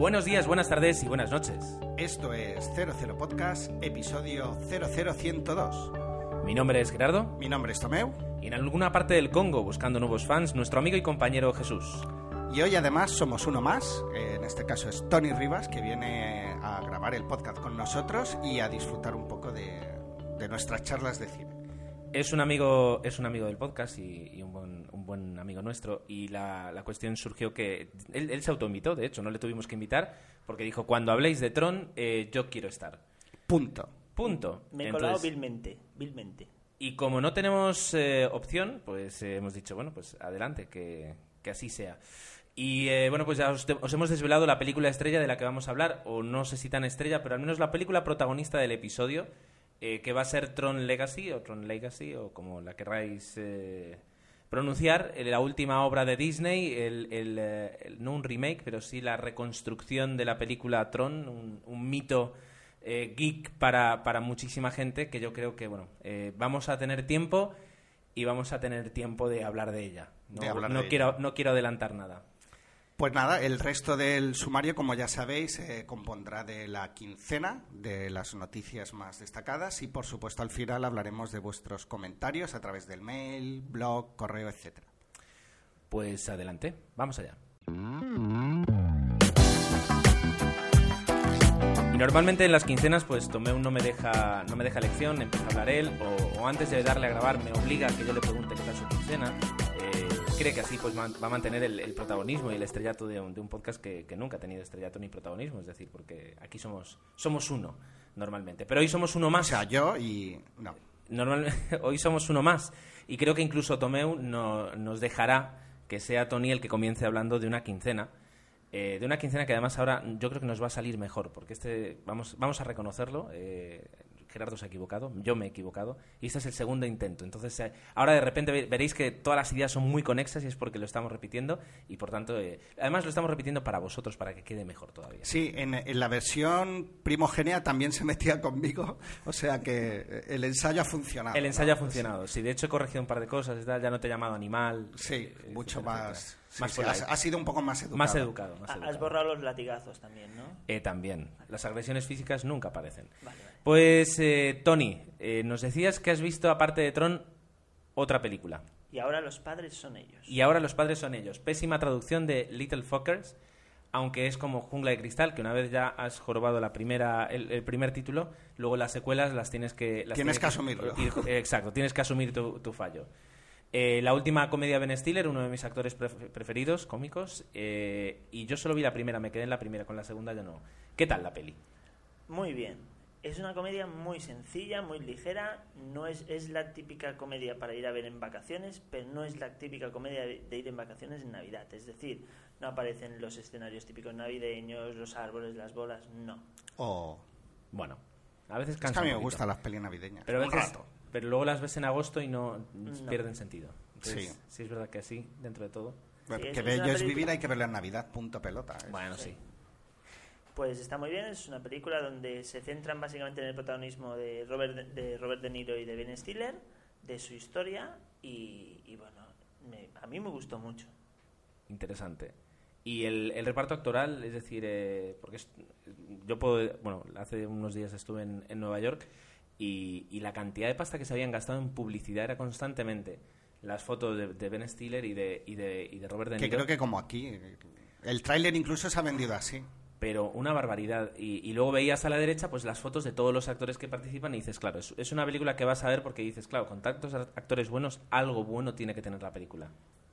Buenos días, buenas tardes y buenas noches. Esto es 00 Podcast, episodio 00102. Mi nombre es Gerardo. Mi nombre es Tomeu. Y en alguna parte del Congo, buscando nuevos fans, nuestro amigo y compañero Jesús. Y hoy además somos uno más, en este caso es Tony Rivas, que viene a grabar el podcast con nosotros y a disfrutar un poco de, de nuestras charlas de cine. Es un amigo, es un amigo del podcast y, y un, buen, un, buen, amigo nuestro. Y la, la cuestión surgió que él, él, se autoinvitó, de hecho, no le tuvimos que invitar, porque dijo, cuando habléis de Tron, eh, yo quiero estar. Punto. Punto. Me he colado vilmente, vilmente. Y como no tenemos eh, opción, pues eh, hemos dicho, bueno, pues adelante, que, que así sea. Y eh, bueno, pues ya os, os, hemos desvelado la película estrella de la que vamos a hablar, o no sé si tan estrella, pero al menos la película protagonista del episodio, eh, que va a ser Tron Legacy, o Tron Legacy, o como la querráis eh, pronunciar, la última obra de Disney, el, el, el, no un remake, pero sí la reconstrucción de la película Tron, un, un mito eh, geek para, para, muchísima gente, que yo creo que, bueno, vamos a tener tiempo y vamos a tener tiempo de hablar de ella. No, de hablar no de quiero, ella. no quiero adelantar nada. Pues nada, el resto del sumario, como ya sabéis, eh, compondrá de la quincena, de las noticias más destacadas y, por supuesto, al final hablaremos de vuestros comentarios a través del mail, blog, correo, etc. Pues adelante, vamos allá. Y normalmente en las quincenas, pues Tomeu no me deja, no me deja lección, empieza a hablar él, o, o antes de darle a grabar me obliga a que yo le pregunte qué tal su quincena. Cree que así pues va a mantener el, el protagonismo y el estrellato de un, de un podcast que, que, nunca ha tenido estrellato ni protagonismo, es decir, porque aquí somos, somos uno normalmente. Pero hoy somos uno más. O sea, yo y... no. Normalmente, hoy somos uno más. Y creo que incluso Tomeu no, nos dejará que sea Tony el que comience hablando de una quincena. Eh, de una quincena que además ahora yo creo que nos va a salir mejor, porque este, vamos, vamos a reconocerlo, eh, Gerardo se ha equivocado, yo me he equivocado, y este es el segundo intento. Entonces, eh, ahora de repente veréis que todas las ideas son muy conexas y es porque lo estamos repitiendo, y por tanto, eh, además lo estamos repitiendo para vosotros, para que quede mejor todavía. Sí, en, en, la versión primogénea también se metía conmigo, o sea que el ensayo ha funcionado. El ensayo ¿no? ha funcionado, sí, de hecho he corregido un par de cosas, ya no te he llamado animal. Sí, eh, mucho etcétera, más. etcétera. Sí, más sí, has, has, sido un poco más educado. Más educado, más educado. Has borrado los latigazos también, ¿no? Eh, también. Las agresiones físicas nunca aparecen. Vale, vale. Pues, eh, Tony, eh, nos decías que has visto, aparte de Tron, otra película. Y ahora los padres son ellos. Y ahora los padres son ellos. Pésima traducción de Little Fuckers, aunque es como Jungla de Cristal, que una vez ya has jorobado la primera, el, el primer título, luego las secuelas las tienes que... Las tienes, tienes que, asumirlo. Ir, exacto, tienes que asumir tu, tu fallo. Eh, la última comedia Ben Stiller, uno de mis actores preferidos, cómicos, eh, y yo solo vi la primera, me quedé en la primera, con la segunda ya no. ¿Qué tal la peli? Muy bien. Es una comedia muy sencilla, muy ligera, no es, es la típica comedia para ir a ver en vacaciones, pero no es la típica comedia de, de ir en vacaciones en Navidad. Es decir, no aparecen los escenarios típicos navideños, los árboles, las bolas, no. Oh. Bueno, a veces cansa es que a mí me gustan las pelis navideñas. Pero a veces, pero luego las ves en agosto y no, no. pierden sentido. Entonces, sí. sí, es verdad que sí, dentro de todo. Bueno, sí, que bello es, es vivir, hay que verla en Navidad, punto pelota. ¿eh? Bueno, sí. sí. Pues está muy bien, es una película donde se centran básicamente en el protagonismo de Robert de, Robert de Niro y de Ben Stiller, de su historia y, y bueno, me, a mí me gustó mucho. Interesante. Y el, el reparto actoral, es decir, eh, porque es, yo puedo, bueno, hace unos días estuve en, en Nueva York y, y, la cantidad de pasta que se habían gastado en publicidad era constantemente las fotos de, de Ben Stiller y de, y de, y de Robert De Niro. Que creo que como aquí, el tráiler incluso se ha vendido así pero una barbaridad. Y, y, luego veías a la derecha pues las fotos de todos los actores que participan y dices, claro, es, es, una película que vas a ver porque dices, claro, con tantos actores buenos, algo bueno tiene que tener la película.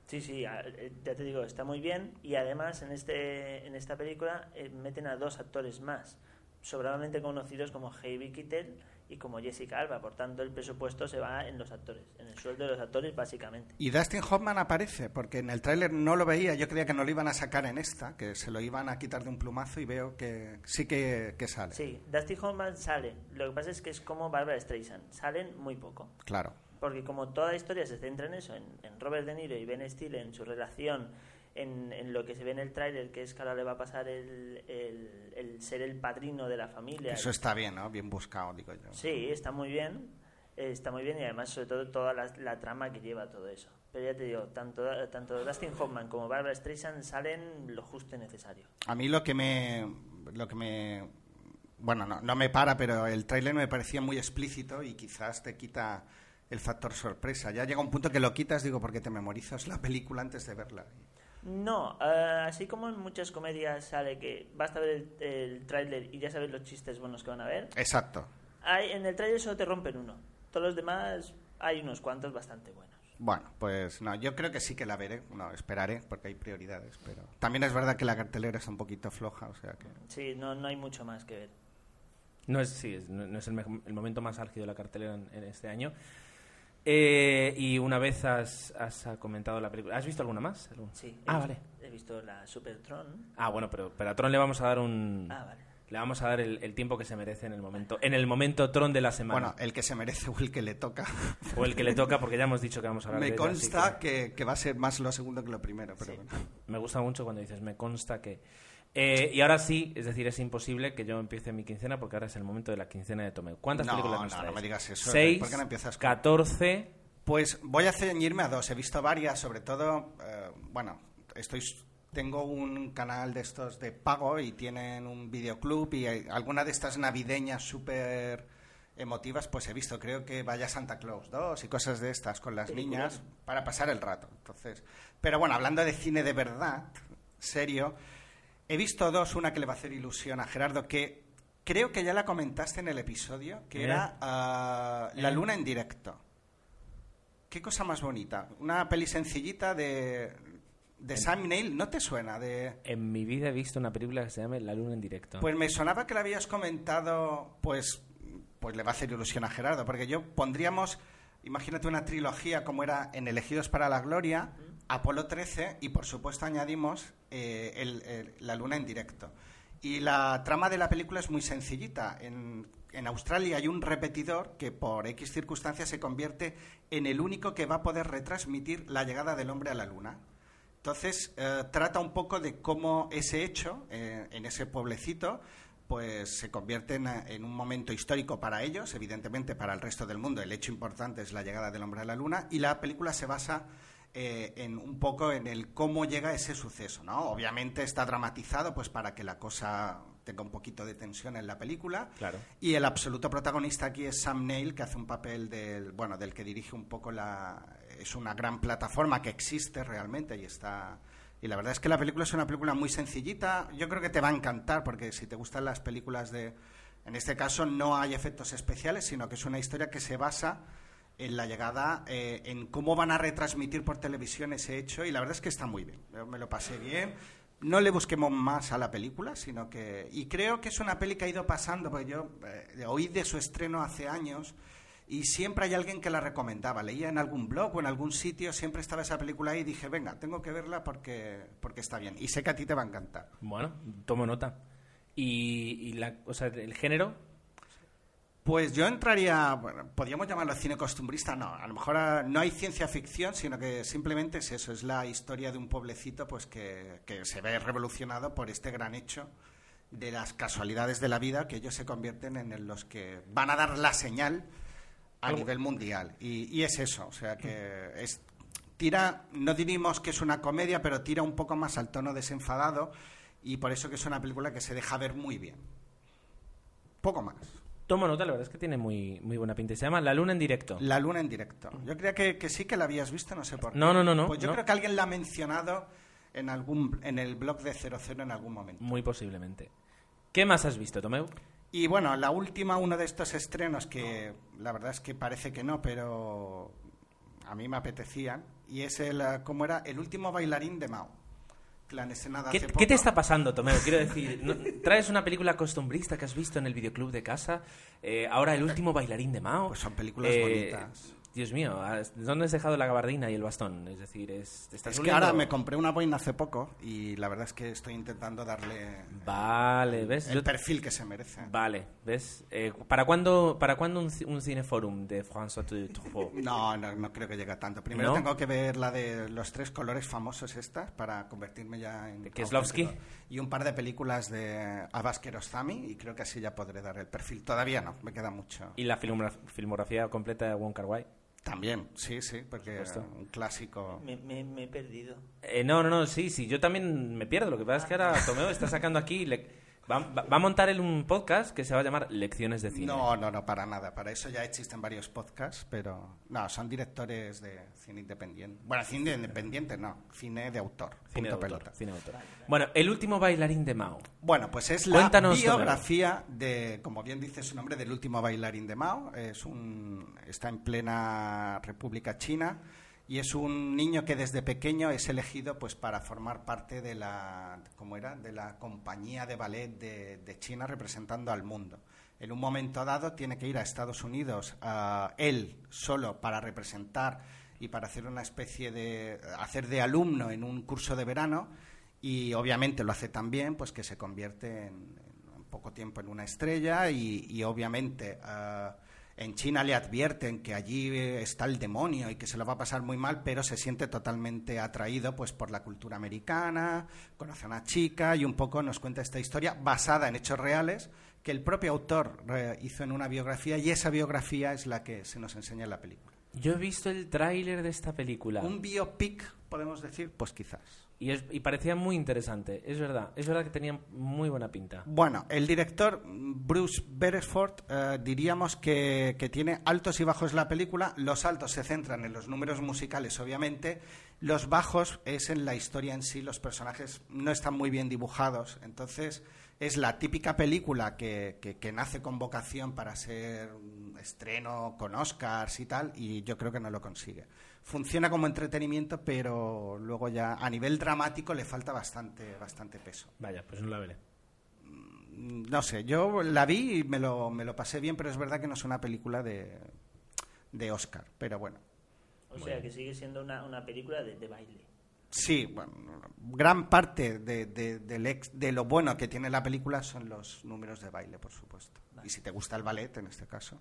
Sí, sí, ya te digo, está muy bien y además en, este, en esta película eh, meten a dos actores más, sobradamente conocidos como Heavy Kittel y como Jessica Alba, por tanto el presupuesto se va en los actores, en el sueldo de los actores básicamente. Y Dustin Hoffman aparece, porque en el tráiler no lo veía, yo creía que no lo iban a sacar en esta, que se lo iban a quitar de un plumazo y veo que sí que, que sale. Sí, Dustin Hoffman sale, lo que pasa es que es como Barbara Streisand, salen muy poco. Claro. Porque como toda la historia se centra en eso, en, en Robert De Niro y Ben Stiller, en su relación en, en, lo que se ve en el tráiler, que es que ahora le va a pasar el, el, el, ser el padrino de la familia. Eso está bien, ¿no? Bien buscado, digo yo. Sí, está muy bien. Eh, está muy bien y además, sobre todo, toda la, la, trama que lleva todo eso. Pero ya te digo, tanto, tanto Dustin Hoffman como Barbara Streisand salen lo justo y necesario. A mí lo que me... Lo que me bueno, no, no me para, pero el tráiler me parecía muy explícito y quizás te quita el factor sorpresa. Ya llega un punto que lo quitas, digo, porque te memorizas la película antes de verla. No, eh, así como en muchas comedias sale que basta ver el, el tráiler y ya sabes los chistes buenos que van a ver. Exacto. Hay, en el tráiler solo te rompen uno. Todos los demás hay unos cuantos bastante buenos. Bueno, pues no, yo creo que sí que la veré. No, esperaré porque hay prioridades, pero también es verdad que la cartelera es un poquito floja, o sea que... Sí, no, no hay mucho más que ver. No es, sí, es, no, no es el, me- el momento más álgido de la cartelera en, en este año. Eh, y una vez has, has comentado la película, ¿has visto alguna más? Sí. he Ah, visto- vale. He visto la Supertron. Ah, bueno, pero, pero a Tron le vamos a dar un... Ah, vale. Le vamos a dar el, el tiempo que se merece en el momento en el momento Tron de la semana. Bueno, el que se merece o el que le toca. o el que le toca, porque ya hemos dicho que vamos a hablar Me de ella, así consta que, que va a ser más lo segundo que lo primero, pero Sí. bueno. Me gusta mucho cuando dices, me consta que... Eh, y ahora sí, es decir, es imposible que yo empiece mi quincena porque ahora es el momento de la quincena de Tomeu. ¿Cuántas No, películas nos no, me digas eso. ¿Seis? ¿Por qué no empiezas con- 14... Pues voy a ceñirme a dos. He visto varias, sobre todo, eh, bueno, estoy tengo un canal de estos de pago y tienen un videoclub y alguna de estas navideñas súper emotivas, pues he visto, creo que vaya Santa Claus 2 y cosas de estas con las niñas para pasar el rato. Entonces, pero bueno, hablando de cine de verdad, serio, he visto dos, una que le va a hacer ilusión a Gerardo, que creo que ya la comentaste en el episodio, que ¿Eh? era ah, La ¿Eh? Luna en directo. Qué cosa más bonita. Una peli sencillita de, de Sam Neill. ¿No te suena? De... En mi vida he visto una película que se llama La Luna en directo. Pues me sonaba que la habías comentado, pues, pues le va a hacer ilusión a Gerardo, porque yo pondríamos, imagínate una trilogía como era en Elegidos para la Gloria, Apolo 13 y por supuesto añadimos eh, el- La Luna en directo. Y la trama de la película es muy sencillita. En, en Australia hay un repetidor que por X circunstancias se convierte en el único que va a poder retransmitir la llegada del hombre a la Luna. Entonces, eh, trata un poco de cómo ese hecho, eh, en ese pueblecito, pues se convierte en un momento histórico para ellos, evidentemente para el resto del mundo. El hecho importante es la llegada del hombre a la luna y la película se basa eh, en un poco en el cómo llega ese suceso, ¿no? Obviamente está dramatizado, pues para que la cosa tenga un poquito de tensión en la película. Claro. Y el absoluto protagonista aquí es Sam Neill, que hace un papel del, bueno, del que dirige un poco la... Es una gran plataforma que existe realmente y está... Y la verdad es que la película es una película muy sencillita. Yo creo que te va a encantar porque si te gustan las películas de... En este caso no hay efectos especiales, sino que es una historia que se basa en la llegada, eh, en cómo van a retransmitir por televisión ese hecho y la verdad es que está muy bien. Me lo pasé bien. No le busquemos más a la película, sino que... Y creo que es una peli que ha ido pasando, porque yo eh, oí de su estreno hace años y siempre hay alguien que la recomendaba. Leía en algún blog o en algún sitio, siempre estaba esa película ahí y dije, venga, tengo que verla porque, porque está bien. Y sé que a ti te va a encantar. Bueno, tomo nota. Y, y la, o sea, el género, Pues yo entraría, bueno, podríamos llamarlo cine costumbrista, no, a lo mejor ah, no hay ciencia ficción, sino que simplemente es eso, es la historia de un pueblecito pues que, que se ve revolucionado por este gran hecho de las casualidades de la vida que ellos se convierten en los que van a dar la señal a Algo- nivel mundial. Y, y es eso, o sea que es tira, no diríamos que es una comedia, pero tira un poco más al tono desenfadado y por eso que es una película que se deja ver muy bien. Poco más. Tomo nota, la verdad es que tiene muy, muy buena pinta. Se llama La Luna en directo. La luna en directo. Yo creía que, que sí que la habías visto, no sé por qué. No, no, no, no, Pues yo no. creo que alguien la ha mencionado en algún en el blog de 00 en algún momento. Muy posiblemente. ¿Qué más has visto, Tomeu? Y bueno, la última, uno de estos estrenos que la verdad es que parece que no, pero a mí me apetecían, y es el, eh, ¿cómo era? El último bailarín de Mao. La ¿Qué, hace qué poco. te está pasando, Tomeu? Quiero decir, ¿no- ¿traes una película costumbrista que has visto en el videoclub de casa? Eh, ahora el último bailarín de Mao. Pues son películas Eh, bonitas. Dios mío, ¿has- ¿dónde has dejado la gabardina y el bastón? Es decir, es, ¿te estás Es que ahora me compré una boina hace poco y la verdad es que estoy intentando darle Vale, ¿ves? el Yo- perfil que se merece. Vale, ¿ves? Eh, ¿Para cuándo, para cuándo un, un cineforum de François Truffaut? No, no, no creo que llegue a tanto. Primero ¿No? tengo que ver la de los tres colores famosos estas para convertirme ya en... ¿De Kieslowski? Y un par de películas de Abbas Kiarostami y creo que así ya podré dar el perfil. Todavía no, me queda mucho. ¿Y la filmograf- filmografía completa de Wong Kar Wai? También, sí, sí, porque es un clásico. Me, me- me he perdido. Eh, no, no, no, sí, sí, yo también me pierdo. Lo que pasa es que ahora Tomeo está sacando aquí. le- Va, va- va a montar él un podcast que se va a llamar Lecciones de Cine. No, no, no, para nada. Para eso ya existen varios podcasts, pero no, son directores de cine independiente. Bueno, cine independiente no, cine de autor. Cine de autor, pelota. cine de autor. Bueno, el último bailarín de Mao. Bueno, pues es la Cuéntanos, biografía de, como bien dice su nombre, del último bailarín de Mao. Es un, está en plena República China y es un niño que desde pequeño es elegido pues para formar parte de la, ¿cómo era? De la compañía de ballet de, de China representando al mundo. En un momento dado tiene que ir a Estados Unidos ah, él solo para representar y para hacer una especie de hacer de alumno en un curso de verano y obviamente lo hace tan bien pues que se convierte en, en poco tiempo en una estrella y, y obviamente ah, en China le advierten que allí eh, está el demonio y que se lo va a pasar muy mal, pero se siente totalmente atraído pues por la cultura americana, conoce a una chica y un poco nos cuenta esta historia basada en hechos reales que el propio autor eh, hizo en una biografía y esa biografía es la que se nos enseña en la película. Yo he visto el tráiler de esta película Un biopic, podemos decir, pues quizás. Y, es- y parecía muy interesante. Es verdad, es verdad que tenía muy buena pinta. Bueno, el director Bruce Beresford eh, diríamos que, que tiene altos y bajos la película. Los altos se centran en los números musicales, obviamente. Los bajos es en la historia en sí. Los personajes no están muy bien dibujados. Entonces, es la típica película que, que- que nace con vocación para ser un estreno con Oscars y tal, y yo creo que no lo consigue. Funciona como entretenimiento, pero luego ya a nivel dramático le falta bastante, bastante peso. Vaya, pues no la veré. Mm, No sé, yo la vi y me lo, me lo pasé bien, pero es verdad que no es una película de, de Oscar. Pero bueno, O sea, que sigue siendo una, una película de, de baile. Sí, bueno, gran parte de, de- del ex- de lo bueno que tiene la película son los números de baile, por supuesto. Y si te gusta el ballet, en este caso.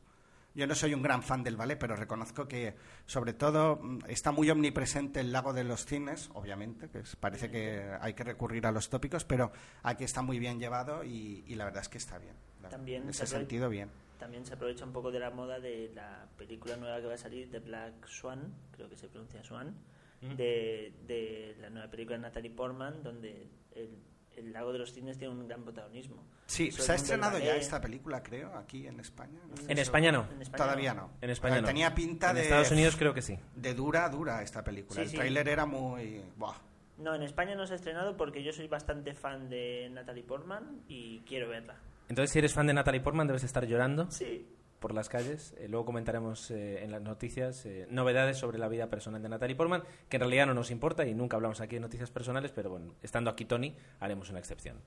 Yo no soy un gran fan del ballet, pero reconozco que, sobre todo, mm, está muy omnipresente el lago de los cines, obviamente, que es- parece que hay que recurrir a los tópicos, pero aquí está muy bien llevado y, y la verdad es que está bien. También en se ese sentido, bien. También se aprovecha un poco de la moda de la película nueva que va a salir, de Black Swan, creo que se pronuncia Swan, de, de la nueva película de Natalie Portman, donde el, el lago de los cines tiene un gran protagonismo. Sí, Sobre se ha estrenado ya esta película, creo, aquí en España. No estoy En. España no. En España Todavía no. En España no. Tenía pinta En de... Estados Unidos creo que sí. De dura, dura esta película. Sí, el sí. tráiler era muy... Buah. No, en España no se ha estrenado porque yo soy bastante fan de Natalie Portman y quiero verla. Entonces, si eres fan de Natalie Portman, debes estar llorando Sí. Por las calles. Eh, luego comentaremos eh, en las noticias eh, novedades sobre la vida personal de Natalie Portman, que en realidad no nos importa y nunca hablamos aquí de noticias personales, pero bueno, estando aquí Tony, haremos una excepción.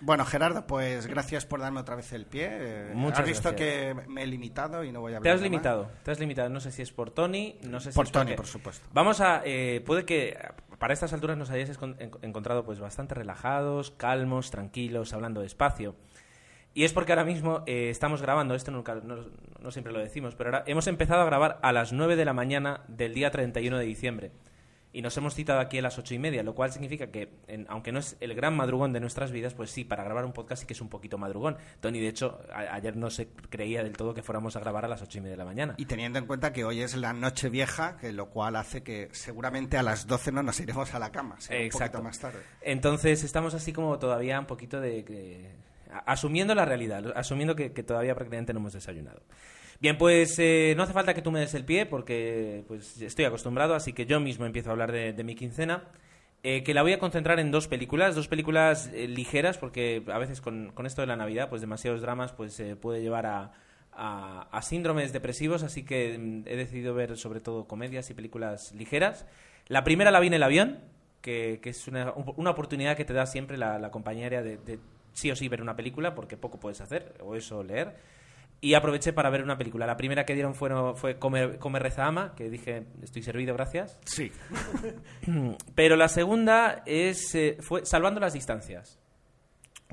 Bueno, Gerardo, pues gracias por darme otra vez el pie. Muchas has visto gracias. que me he limitado y no voy a Te hablar has de más. limitado, te has limitado. No sé si es por Tony, no sé si Por es Tony, por supuesto. Vamos a, eh, puede que para estas alturas nos hayáis encontrado pues bastante relajados, calmos, tranquilos, hablando despacio. Y es porque ahora mismo eh, estamos grabando, esto nunca, no, no siempre lo decimos, pero ahora hemos empezado a grabar a las 9 de la mañana del día 31 de diciembre. Y nos hemos citado aquí a las ocho y media, lo cual significa que, en- aunque no es el gran madrugón de nuestras vidas, pues sí, para grabar un podcast sí que es un poquito madrugón. Tony, de hecho, a- ayer no se creía del todo que fuéramos a grabar a las ocho y media de la mañana. Y teniendo en cuenta que hoy es la noche vieja, que lo cual hace que seguramente a las 12 no nos iremos a la cama, será un Exacto. poquito más tarde. Entonces estamos así como todavía un poquito de... que- asumiendo la realidad, asumiendo que, que todavía prácticamente no hemos desayunado. Bien, pues eh, no hace falta que tú me des el pie porque pues estoy acostumbrado, así que yo mismo empiezo a hablar de, de mi quincena, eh, que la voy a concentrar en dos películas, dos películas eh, ligeras, porque a veces con, con esto de la Navidad, pues demasiados dramas pues eh, puede llevar a, a- a síndromes depresivos, así que mm, he decidido ver sobre todo comedias y películas ligeras. La primera la vi en el avión, que, que es una, una oportunidad que te da siempre la, la compañía aérea de, de sí o sí ver una película, porque poco puedes hacer, o eso leer. Y aproveché para ver una película. La primera que dieron fueron, fue Come, Come, Reza, Ama, que dije, estoy servido, gracias. Sí. Pero la segunda es, eh, fue Salvando las Distancias.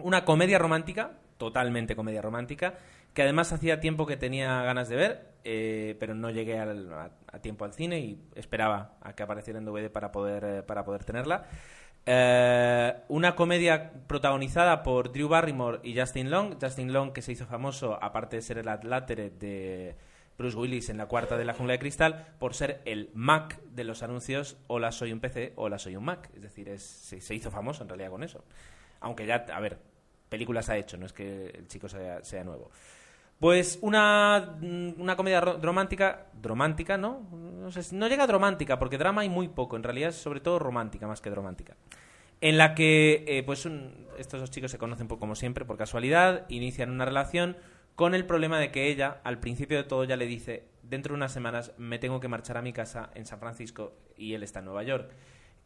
Una comedia romántica, totalmente comedia romántica, que además hacía tiempo que tenía ganas de ver, eh, pero no llegué al- a, a tiempo al cine y esperaba a que apareciera en DVD para poder, eh, para poder tenerla. Eh, una comedia protagonizada por Drew Barrymore y Justin Long. Justin Long, que se hizo famoso, aparte de ser el Atlátere de Bruce Willis en la cuarta de la jungla de cristal por ser el Mac de los anuncios hola soy un PC, hola soy un Mac. Es decir, es, se, se hizo famoso en realidad con eso. Aunque ya, a ver, películas ha hecho, no es que el chico sea, sea nuevo. Pues una, mm, una comedia ro- romántica, romántica, ¿no? No, sé, no llega a romántica, porque drama hay muy poco, en realidad es sobre todo romántica más que romántica. En la que, eh, pues, un- estos dos chicos se conocen por- como siempre, por casualidad, inician una relación con el problema de que ella, al principio de todo, ya le dice, dentro de unas semanas me tengo que marchar a mi casa en San Francisco y él está en Nueva York.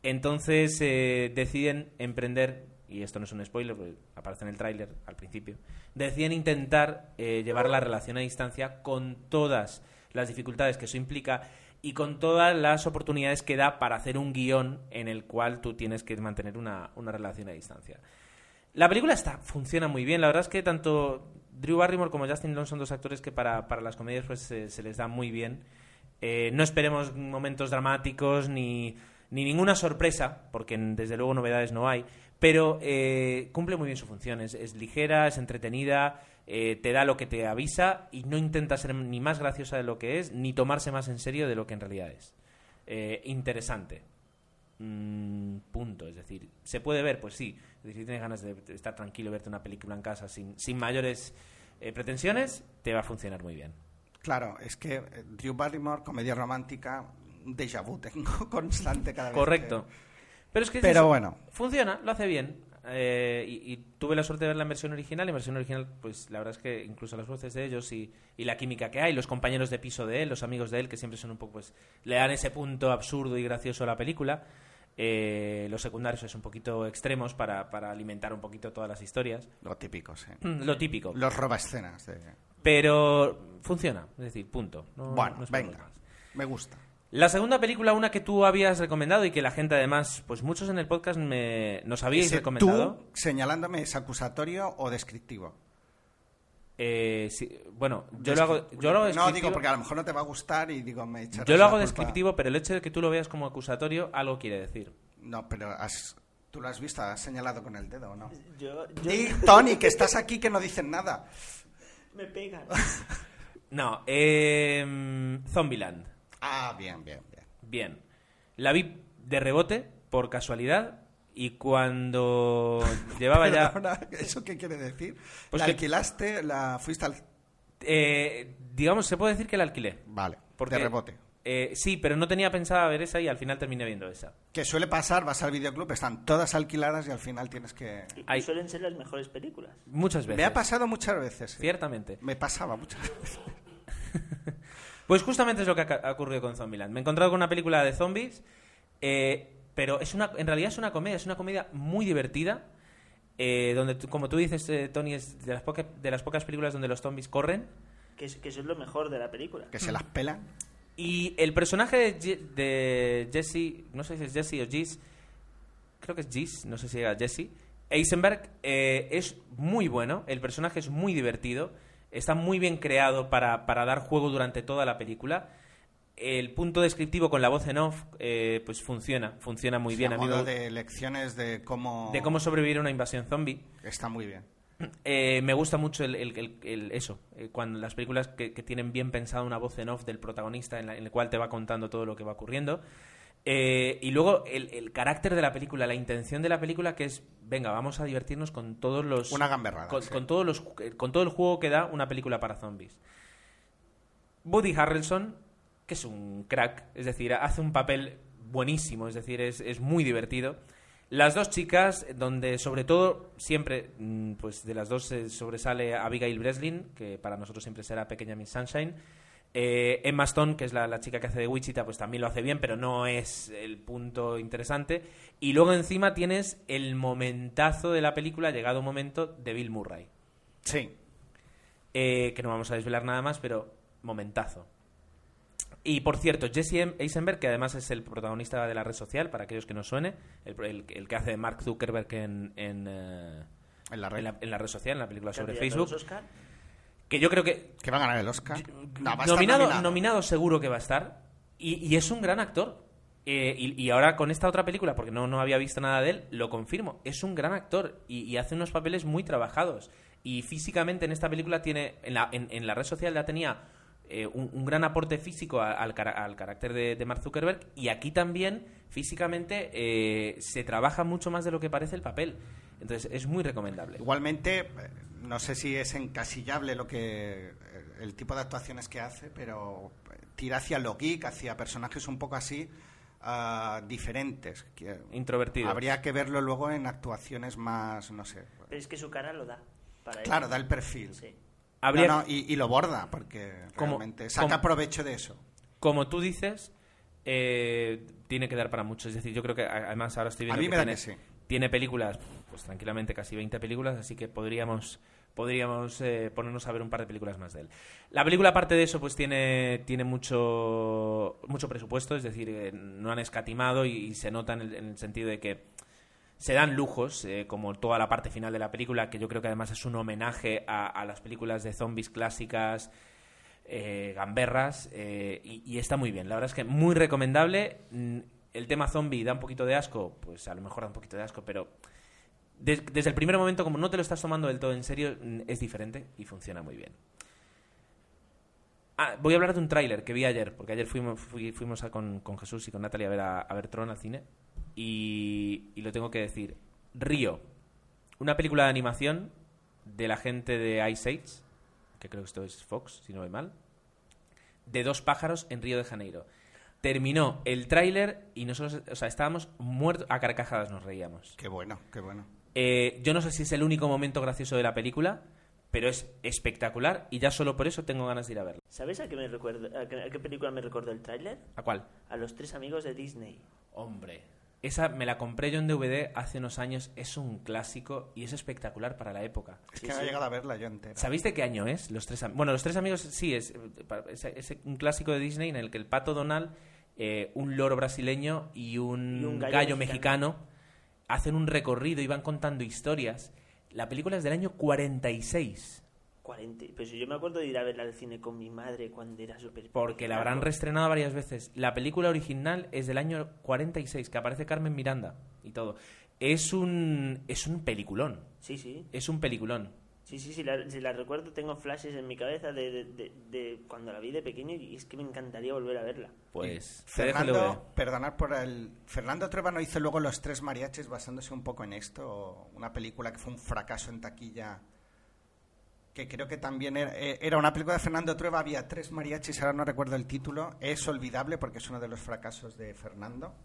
Entonces eh, deciden emprender, y esto no es un spoiler, porque aparece en el tráiler al principio, deciden intentar eh, llevar la relación a distancia con todas las dificultades que eso implica y con todas las oportunidades que da para hacer un guion en el cual tú tienes que mantener una, una relación a distancia. La película está, funciona muy bien. La verdad es que tanto Drew Barrymore como Justin Long son dos actores que para, para las comedias pues, se, les da muy bien. Eh, no esperemos momentos dramáticos ni, ni ninguna sorpresa, porque desde luego novedades no hay, pero eh, cumple muy bien su función. Es, es ligera, es entretenida, eh, te da lo que te avisa y no intenta ser ni más graciosa de lo que es, ni tomarse más en serio de lo que en realidad es. Eh, interesante. Mm, punto. Es decir, ¿se puede ver? Pues sí. Es decir, si tienes ganas de estar tranquilo, verte una película en casa sin, sin mayores eh, pretensiones, te va a funcionar muy bien. Claro, es que eh, Drew Barrymore, comedia romántica, déjà vu tengo constante cada vez. Correcto. que- Pero es que Pero eso bueno. funciona, lo hace bien. Eh, y, y tuve la suerte de ver la versión original. Y en versión original, pues la verdad es que incluso las voces de ellos y, y la química que hay, los compañeros de piso de él, los amigos de él, que siempre son un poco, pues, le dan ese punto absurdo y gracioso a la película. Eh, los secundarios es un poquito extremos para, para alimentar un poquito todas las historias. Lo típico, sí. Lo típico. Los roba escenas. de- Pero funciona, es decir, punto. No- Bueno, no venga. Me gusta. La segunda película, una que tú habías recomendado y que la gente además, pues muchos en el podcast me, nos habíais Ese recomendado. Tú señalándome es acusatorio o descriptivo. Eh, sí, bueno, yo lo hago, yo lo hago No, descriptivo, digo porque a lo mejor no te va a gustar y digo, me echarás yo lo hago la culpa. descriptivo, pero el hecho de que tú lo veas como acusatorio algo quiere decir. No, pero has- tú lo has visto, has señalado con el dedo, ¿o ¿no? Yo, yo Di, Tony, que estás aquí que no dicen nada. me pegan. No, eh, Zombieland. Ah, bien, bien, bien. Bien. La vi de rebote, por casualidad, y cuando llevaba ya... Perdona, ¿Eso qué quiere decir? Pues ¿La que- alquilaste? ¿La fuiste al...? eh, digamos, se puede decir que la alquilé. Vale, Porque, de rebote. eh, sí, pero no tenía pensada ver esa y al final terminé viendo esa. Que suele pasar, vas al videoclub, están todas alquiladas y al final tienes que... Y Hay- suelen ser las mejores películas. Muchas veces. Me ha pasado muchas veces. sí. Ciertamente. Me pasaba muchas veces. Pues justamente es lo que ha ocurrido con Zombieland. Me he encontrado con una película de zombies, eh, pero es una, en realidad es una comedia, es una comedia muy divertida, eh, donde, tú- como tú dices, eh, Tony, es de las, poca- de las pocas películas donde los zombies corren. Que, es- que eso es lo mejor de la película. Que se las pelan. Y el personaje de, Je- de Jesse, no sé si es Jesse o Gis, creo que es Gis, no sé si era Jesse, Eisenberg eh, es muy bueno, el personaje es muy divertido, está muy bien creado para, para dar juego durante toda la película. El punto descriptivo con la voz en off, eh, pues funciona, funciona muy Sí, bien, a amigo. modo de lecciones de cómo... de cómo sobrevivir a una invasión zombie. Está muy bien. Eh, me gusta mucho el, el- el- el- eso, eh, cuando las películas que, que tienen bien pensada una voz en off del protagonista en, la, en el cual te va contando todo lo que va ocurriendo. Eh, y luego el, el carácter de la película, la intención de la película que es, venga, vamos a divertirnos con todos los... Una gamberrada, Con, sí. con todos los, eh, con todo el juego que da una película para zombies. Woody Harrelson, que es un crack, es decir, hace un papel buenísimo, es decir, es, es muy divertido. Las dos chicas, donde sobre todo siempre, mm, pues de las dos eh, sobresale Abigail Breslin, que para nosotros siempre será Pequeña Miss Sunshine. Eh, Emma Stone, que es la, la chica que hace de Wichita, pues también lo hace bien, pero no es el punto interesante. Y luego encima tienes el momentazo de la película, llegado un momento, de Bill Murray. Sí. Eh, que no vamos a desvelar nada más, pero momentazo. Y por cierto, Jesse M- Eisenberg, que además es el protagonista de la red social, para aquellos que no suene, el, el- el que hace de Mark Zuckerberg en, en, eh, En la red. en la, en la red social, en la película sobre Facebook, los Oscar. Que yo creo que Que va a ganar el Oscar. No, va a nominado, nominado. nominado seguro que va a estar, y, y es un gran actor. Eh, y, y ahora con esta otra película, porque no, no había visto nada de él, lo confirmo. Es un gran actor y, y hace unos papeles muy trabajados. Y físicamente en esta película tiene, en la, en, en la red social ya tenía eh, un, un gran aporte físico al, cara- al carácter de, de Mark Zuckerberg y aquí también físicamente eh, se trabaja mucho más de lo que parece el papel. Entonces es muy recomendable. Igualmente, eh, no sé si es encasillable lo que eh, el tipo de actuaciones que hace, pero tira hacia lo geek, hacia personajes un poco así ah, diferentes. que Introvertido. Habría que verlo luego en actuaciones más, no sé. Pero es que su cara lo da. Para Claro, da el perfil. Sí. Habría- No, no, y, y lo borda, porque Como- realmente saca como- provecho de eso. Como tú dices, eh, tiene que dar para mucho. Es decir, yo creo que a- además ahora estoy A viendo mí que me da que sí. tiene películas, pues tranquilamente casi 20 películas, así que podríamos podríamos eh, ponernos a ver un par de películas más de él. La película, aparte de eso, pues tiene, tiene mucho, mucho presupuesto, es decir, eh, no han escatimado y, se nota en el, en el sentido de que se dan lujos, eh, como toda la parte final de la película, que yo creo que además es un homenaje a, a las películas de zombies clásicas, gamberras, y, y está muy bien. La verdad es que muy recomendable. Mm, El tema zombie da un poquito de asco, pues a lo mejor da un poquito de asco, pero des- desde el primer momento, como no te lo estás tomando del todo en serio, es diferente y funciona muy bien. Ah, voy a hablar de un tráiler que vi ayer, porque ayer fuimos, fui- fuimos a- con, con Jesús y con Natalia a ver, a, ver Tron al cine. Y, y lo tengo que decir. Río, una película de animación de la gente de Ice Age, que creo que esto es Fox, si no voy mal, de dos pájaros en Río de Janeiro. Terminó el tráiler y nosotros, o sea, estábamos muertos, a carcajadas nos reíamos. Qué bueno, qué bueno. Eh, yo no sé si es el único momento gracioso de la película, pero es espectacular y ya solo por eso tengo ganas de ir a verla. ¿Sabes a qué, me recuerda, a qué, a qué película me recordó el tráiler? ¿A cuál? A los tres amigos de Disney. Hombre, esa me la compré yo en DVD hace unos años, es un clásico y es espectacular para la época. Es Sí, que no sí. he llegado a verla yo entera. ¿Sabéis de qué año es? Los tres bueno, Los Tres Amigos sí, es, es, es un clásico de Disney en el que el pato Donald, eh, un loro brasileño y un, Y un gallo, gallo mexicano. Hacen un recorrido y van contando historias. La película es del año 46, 40. Pues yo me acuerdo de ir a verla al cine con mi madre cuando era súper porque la habrán reestrenado varias veces. La película original es del año 46, que aparece Carmen Miranda y todo. Es un, es un peliculón, Sí, sí. es un peliculón. Sí, sí, sí, la, si la recuerdo tengo flashes en mi cabeza de, de- de- de cuando la vi de pequeño y es que me encantaría volver a verla. Pues. Fernando, perdonad por el. Fernando Trueba no hizo luego Los Tres Mariachis basándose un poco en esto, una película que fue un fracaso en taquilla. Que creo que también era, eh, era una película de Fernando Trueba, había tres mariachis, ahora no recuerdo el título. Es olvidable porque es uno de los fracasos de Fernando.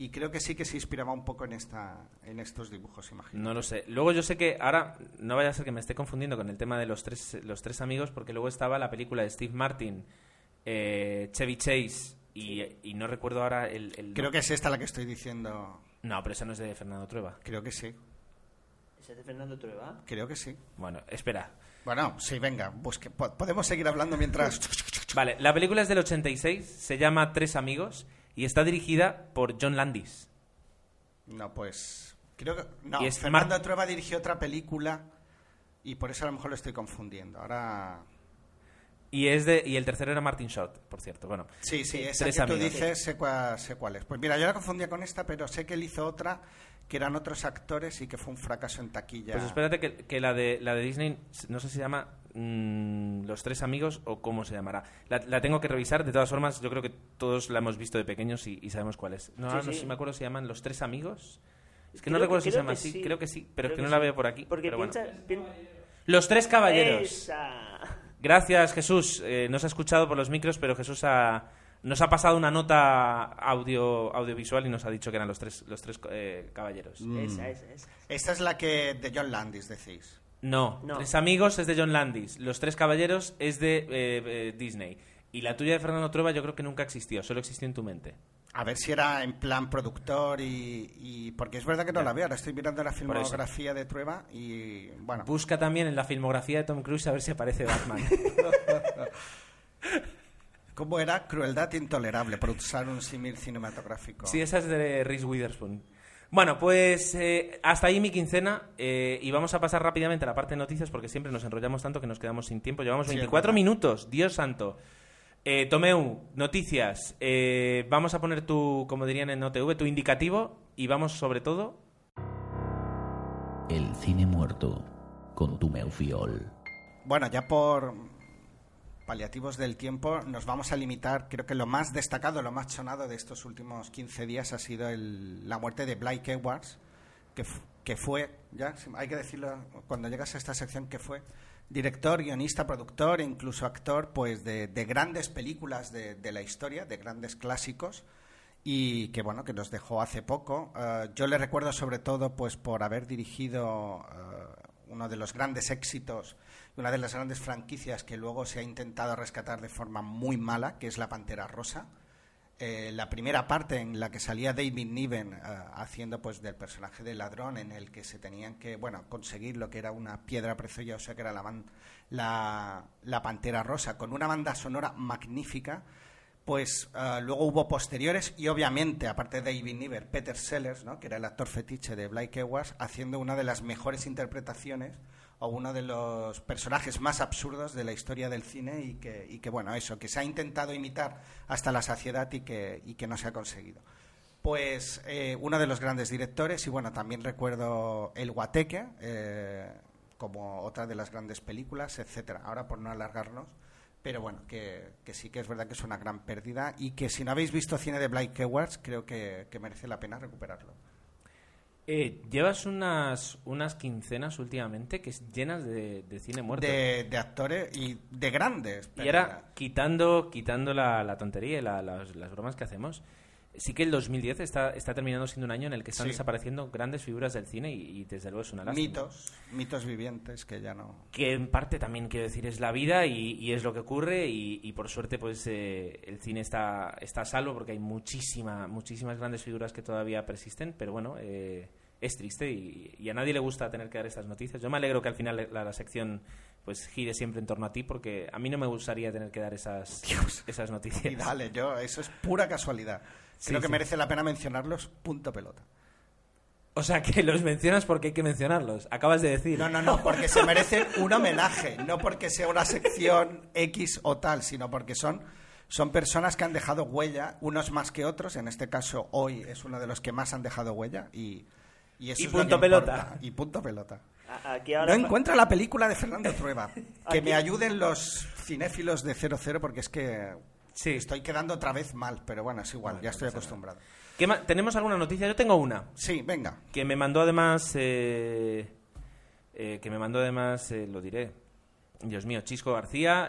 Y creo que sí que se inspiraba un poco en, esta, en estos dibujos, imagino. No lo sé. Luego yo sé que ahora no vaya a ser que me esté confundiendo con el tema de los tres, los tres amigos, porque luego estaba la película de Steve Martin, eh, Chevy Chase y, y no recuerdo ahora el, el- Creo que es esta la que estoy diciendo. No, pero esa no es de Fernando Trueba. Creo que sí, ¿Ese es de Fernando Trueba? creo que sí. Bueno, espera. Bueno, sí, venga, busque. Po- podemos seguir hablando mientras. Vale, la película es del 86, se llama Tres amigos y está dirigida por John Landis. No, pues. Creo que. No, Y es Fernando Mar- Trueba dirigió otra película y por eso a lo mejor lo estoy confundiendo. Ahora. Y es de y el tercero era Martin Short, por cierto. Bueno, Sí, sí, esa que tú amigos. dices, sé, cua- sé cuál es. Pues mira, yo la confundía con esta, pero sé que él hizo otra que eran otros actores y que fue un fracaso en taquilla. pues espérate que, que la de la de Disney no sé si se llama mm, Los tres amigos o cómo se llamará. La, la tengo que revisar, de todas formas, yo creo que todos la hemos visto de pequeños y, y sabemos cuál es. No, Sí, no sí. sé si me acuerdo si se llaman Los tres amigos. Es que no recuerdo si se llama así, sí. creo que sí, pero es que que no la veo por aquí. Porque pero bueno. piensa... pien- Los tres caballeros. Esa. Gracias, Jesús. Eh, no se ha escuchado por los micros, pero Jesús ha, nos ha pasado una nota audio, audiovisual y nos ha dicho que eran los tres, los tres eh, caballeros. Mm. Esa, esa, esa. Esta es la que de John Landis decís. No, No. Tres Amigos es de John Landis, Los Tres Caballeros es de eh, eh, Disney. Y la tuya de Fernando Trueba yo creo que nunca existió, solo existió en tu mente. A ver si era en plan productor y, y- porque es verdad que no la veo. Ahora estoy mirando la filmografía de Trueba y bueno. Busca también en la filmografía de Tom Cruise a ver si aparece Batman. ¿Cómo era? Crueldad intolerable, por usar un símil cinematográfico. sí, esa es de Reese Witherspoon. Bueno, pues eh, hasta ahí mi quincena eh, y vamos a pasar rápidamente a la parte de noticias porque siempre nos enrollamos tanto que nos quedamos sin tiempo. Llevamos Sí, es 24 verdad. minutos, Dios santo. Eh, Tomeu, noticias. Eh, vamos a poner tu, como dirían en OTV, tu indicativo y vamos sobre todo El cine muerto con tu Meufiol. Bueno, ya por paliativos del tiempo, nos vamos a limitar, creo que lo más destacado, lo más sonado de estos últimos 15 días ha sido el, la muerte de Blake Edwards, que, fue, ya hay que decirlo cuando llegas a esta sección, que fue director, guionista, productor e incluso actor pues de, grandes películas de, de, la historia, de grandes clásicos y que bueno que nos dejó hace poco. Eh, yo le recuerdo sobre todo pues por haber dirigido eh, uno de los grandes éxitos una de las grandes franquicias que luego se ha intentado rescatar de forma muy mala, que es La Pantera Rosa. Eh, la primera parte en la que salía David Niven haciendo pues del personaje del ladrón en el que se tenían que bueno conseguir lo que era una piedra preciosa que era la, la, la Pantera Rosa con una banda sonora magnífica pues eh, luego hubo posteriores y obviamente, aparte de David Niven, Peter Sellers, ¿no? que era el actor fetiche de Blake Edwards, haciendo una de las mejores interpretaciones o uno de los personajes más absurdos de la historia del cine y que, que bueno, eso, que se ha intentado imitar hasta la saciedad y que, y que no se ha conseguido. Pues eh, uno de los grandes directores, y bueno, también recuerdo El Guateque, eh, como otra de las grandes películas, etcétera. Ahora, por no alargarnos, pero bueno, que, sí que es verdad que es una gran pérdida y que si no habéis visto cine de Blake Edwards, creo que, merece la pena recuperarlo. Eh, llevas unas, unas quincenas últimamente que llenas de, cine muerto. De, actores y de grandes. Y ahora, quitando, quitando la, tontería y las bromas que hacemos, sí que el 2010 está, está terminando siendo un año en el que están desapareciendo grandes figuras del cine y, desde luego es una lástima. Mitos, mitos vivientes que ya no... Que en parte también quiero decir es la vida y, es lo que ocurre y, por suerte pues eh, el cine está, está a salvo porque hay muchísima, muchísimas grandes figuras que todavía persisten, pero bueno... Eh, es triste y, a nadie le gusta tener que dar estas noticias. Yo me alegro que al final la, sección pues gire siempre en torno a ti porque a mí no me gustaría tener que dar esas, esas noticias. Y dale, yo, eso es pura casualidad. Creo que merece la pena mencionarlos, punto pelota. O sea, que los mencionas porque hay que mencionarlos. Acabas de decir. No, no, no, porque se merecen un homenaje. No porque sea una sección X o tal, sino porque son, son personas que han dejado huella, unos más que otros. En este caso, hoy es uno de los que más han dejado huella. Y, y, punto pelota. Y punto pelota. No encuentra la película de Fernando Trueba. Que me ayuden los cinéfilos de 00 porque es que Sí. Estoy quedando otra vez mal, pero bueno, es igual, ya estoy acostumbrado. ¿Tenemos alguna noticia? Yo tengo una. Sí, venga. Que me mandó además. Eh, eh, que me mandó además, eh, lo diré. Dios mío, Chisco García,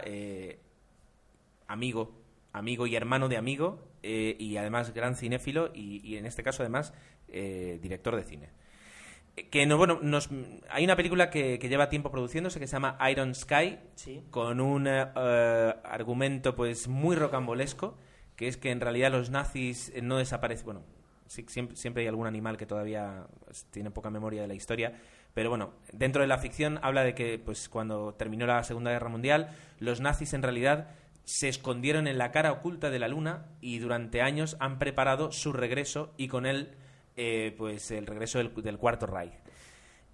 amigo, amigo y hermano de amigo, y además gran cinéfilo, y en este caso además director de cine que no bueno nos, hay una película que, lleva tiempo produciéndose que se llama Iron Sky con un eh, eh, argumento pues muy rocambolesco que es que en realidad los nazis no desaparecen bueno siempre, siempre, hay algún animal que todavía pues, tiene poca memoria de la historia pero bueno dentro de la ficción habla de que pues cuando terminó la segunda guerra mundial los nazis en realidad se escondieron en la cara oculta de la luna y durante años han preparado su regreso y con él eh, pues el regreso del, Cuarto Reich.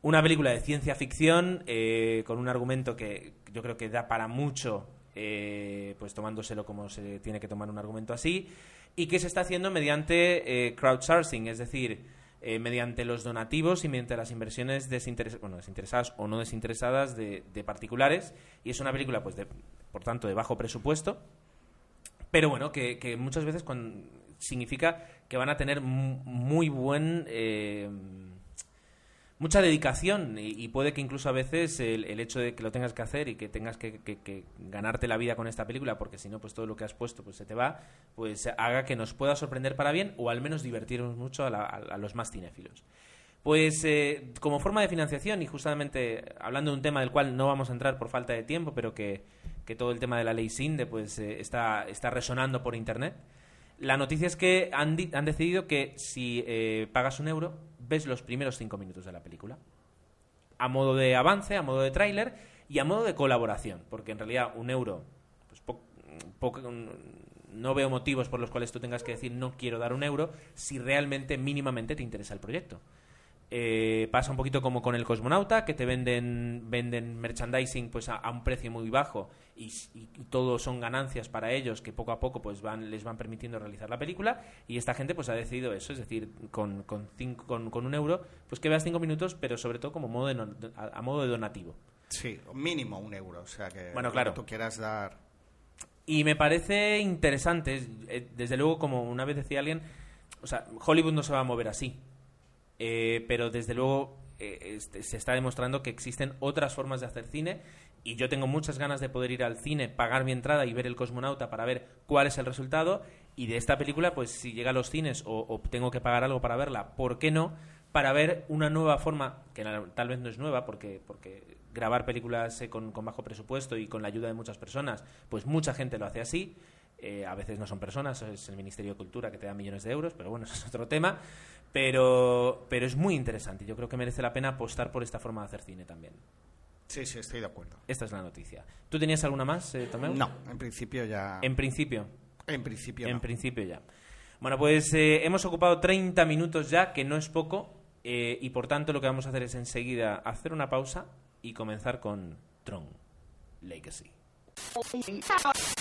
Una película de ciencia ficción eh, con un argumento que yo creo que da para mucho, eh, pues tomándoselo como se tiene que tomar un argumento así, y que se está haciendo mediante crowdsourcing, es decir, mediante los donativos y mediante las inversiones desinteresadas o no desinteresadas de, particulares. Y es una película, pues, de, por tanto, de bajo presupuesto, pero bueno, que, que muchas veces cuando significa que van a tener muy buen... Eh, mucha dedicación y, puede que incluso a veces el, hecho de que lo tengas que hacer y que tengas que, ganarte la vida con esta película porque si no pues todo lo que has puesto pues se te va pues haga que nos pueda sorprender para bien o al menos divertirnos mucho a, los más cinéfilos. Pues eh, como forma de financiación y justamente hablando de un tema del cual no vamos a entrar por falta de tiempo pero que, todo el tema de la ley SINDE pues eh, está, está resonando por internet la noticia es que han, han decidido que si eh, pagas un euro, ves los primeros cinco minutos de la película. A modo de avance, a modo de tráiler y a modo de colaboración. Porque en realidad un euro, pues no veo motivos por los cuales tú tengas que decir no quiero dar un euro si realmente mínimamente te interesa el proyecto. Eh, pasa un poquito como con el cosmonauta, que te venden, venden merchandising pues a, un precio muy bajo y, todo son ganancias para ellos que poco a poco pues van, les van permitiendo realizar la película y esta gente pues ha decidido eso, es decir, con, con, con, un euro, pues que veas cinco minutos, pero sobre todo como modo a, modo de donativo. Sí, mínimo un euro, o sea que bueno, claro. tú quieras dar Y me parece interesante, eh, desde luego, como una vez decía alguien, o sea, Hollywood no se va a mover así. Eh, pero desde luego eh, este, se está demostrando que existen otras formas de hacer cine y yo tengo muchas ganas de poder ir al cine, pagar mi entrada y ver el cosmonauta para ver cuál es el resultado y de esta película, pues si llega a los cines o, tengo que pagar algo para verla, ¿por qué no? Para ver una nueva forma, que tal vez no es nueva porque, porque grabar películas eh, con, con bajo presupuesto y con la ayuda de muchas personas, pues mucha gente lo hace así. Eh, a veces no son personas, es el Ministerio de Cultura que te da millones de euros, pero bueno, eso es otro tema. Pero, pero es muy interesante. Yo creo que merece la pena apostar por esta forma de hacer cine también. Sí, sí, estoy de acuerdo. Esta es la noticia. ¿Tú tenías alguna más, eh, Tomeu? No, en principio ya. En principio. En principio En no. principio ya. Bueno, pues eh, hemos ocupado 30 minutos ya, que no es poco, eh, y por tanto lo que vamos a hacer es enseguida hacer una pausa y comenzar con Tron Legacy.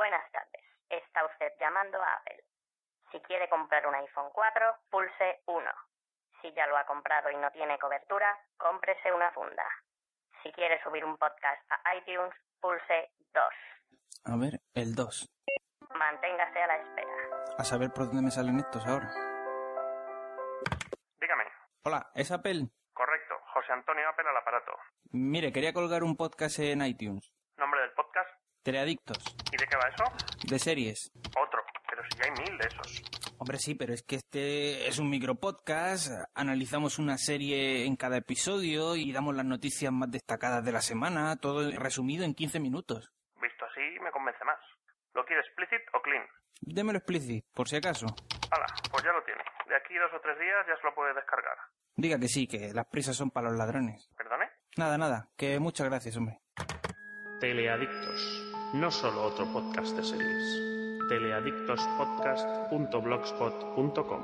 Buenas tardes. Está usted llamando a Apple. Si quiere comprar un iPhone 4, pulse 1. Si ya lo ha comprado y no tiene cobertura, cómprese una funda. Si quiere subir un podcast a iTunes, pulse 2. A ver, el 2. Manténgase a la espera. A saber por dónde me salen estos ahora. Dígame. Hola, ¿es Apple? Correcto. José Antonio Apple al aparato. Mire, quería colgar un podcast en iTunes. Nombre del podcast. Teleadictos. ¿Y de qué va eso? De series. Otro. Pero si ya hay mil de esos. Hombre, sí, pero es que este es un micropodcast. Analizamos una serie en cada episodio y damos las noticias más destacadas de la semana, todo resumido en 15 minutos. Visto así, me convence más. ¿Lo quiere explicit o clean? Démelo explicit, por si acaso. Hala, pues ya lo tiene. De aquí dos o tres días ya se lo puede descargar. Diga que sí, que las prisas son para los ladrones. ¿Perdone? Nada, nada, que muchas gracias, hombre. Teleadictos. No solo otro podcast de series. teleadictospodcast.blogspot.com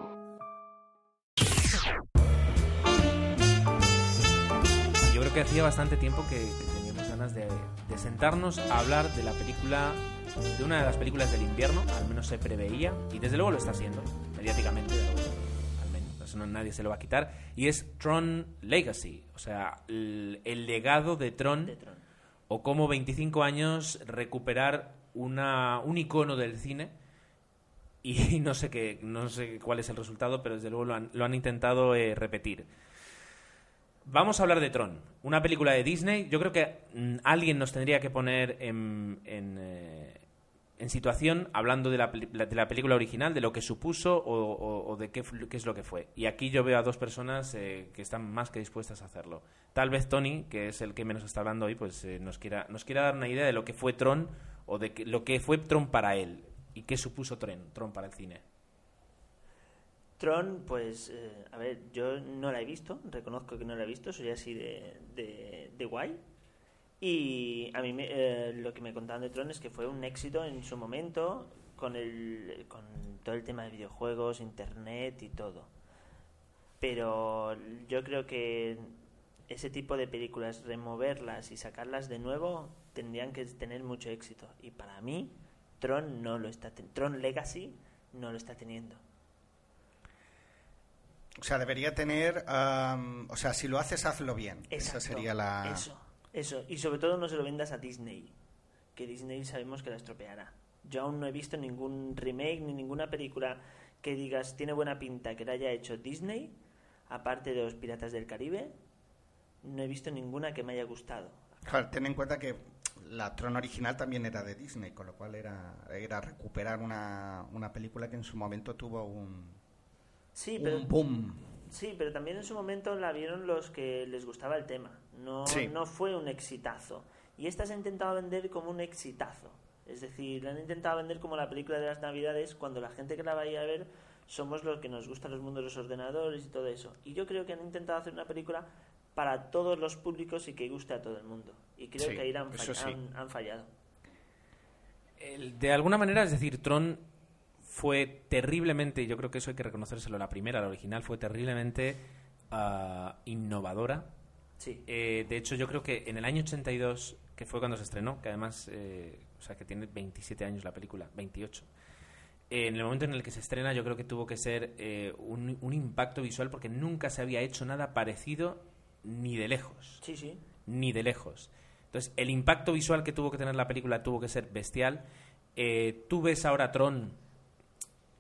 Yo creo que hacía bastante tiempo que, que teníamos ganas de, de sentarnos a hablar de la película, de una de las películas del invierno, al menos se preveía, y desde luego lo está haciendo, mediáticamente, al menos, eso no, nadie se lo va a quitar, y es Tron Legacy, o sea, el, el legado de Tron, De Tron. o cómo 25 años recuperar una, un icono del cine y no sé qué no sé cuál es el resultado pero desde luego lo han, lo han intentado eh, repetir. Vamos a hablar de Tron una película de Disney. Yo creo que mm, alguien nos tendría que poner en, en, eh, situación hablando de la, de la película original de lo que supuso o, de qué, qué es lo que fue. Y aquí yo veo a dos personas eh, que están más que dispuestas a hacerlo. Tal vez Tony que es el que menos está hablando hoy pues nos quiera nos quiera dar una idea de lo que fue Tron o de que- lo que fue Tron para él y qué supuso Tron, Tron para el cine. Tron, pues, eh, a ver, yo no la he visto, reconozco que no la he visto, soy así de, de, de guay. Y a mí me- eh, lo que me contaban de Tron es que fue un éxito en su momento con, el, con todo el tema de videojuegos, internet y todo. Pero yo creo que ese tipo de películas, removerlas y sacarlas de nuevo, tendrían que tener mucho éxito. Y para mí, Tron no lo está Tron Legacy no lo está teniendo. O sea, debería tener. o sea, si lo haces, hazlo bien. Esa sería la. Eso, eso. Y sobre todo no se lo vendas a Disney, que Disney sabemos que la estropeará. Yo aún no he visto ningún remake ni ninguna película que digas tiene buena pinta que la haya hecho Disney, aparte de los Piratas del Caribe. No he visto ninguna que me haya gustado. Claro, ten en cuenta que la Tron original también era de Disney, con lo cual era, era recuperar una, una película que en su momento tuvo un, Sí, pero un boom. Sí, pero también en su momento la vieron los que les gustaba el tema. No, Sí. no fue un exitazo. Y esta se ha intentado vender como un exitazo. Es decir, la han intentado vender como la película de las Navidades cuando la gente que la vaya a ver somos los que nos gustan los mundos de los ordenadores y todo eso. Y yo creo que han intentado hacer una película para todos los públicos y que guste a todo el mundo. Y creo Sí, que ahí han, fall- sí. han- han fallado. El- de alguna manera, es decir, Tron fue terriblemente, yo creo que eso hay que reconocérselo, la primera, la original, fue terriblemente ah, innovadora. Sí. Eh, de hecho, yo creo que en el año 82, que fue cuando se estrenó, que además, eh, o sea, que tiene 27 años la película, 28. eh, en el momento en el que se estrena, yo creo que tuvo que ser eh, un, un impacto visual porque nunca se había hecho nada parecido ni de lejos. Sí, sí. Ni de lejos. Entonces, el impacto visual que tuvo que tener la película tuvo que ser bestial. Eh, tú ves ahora Tron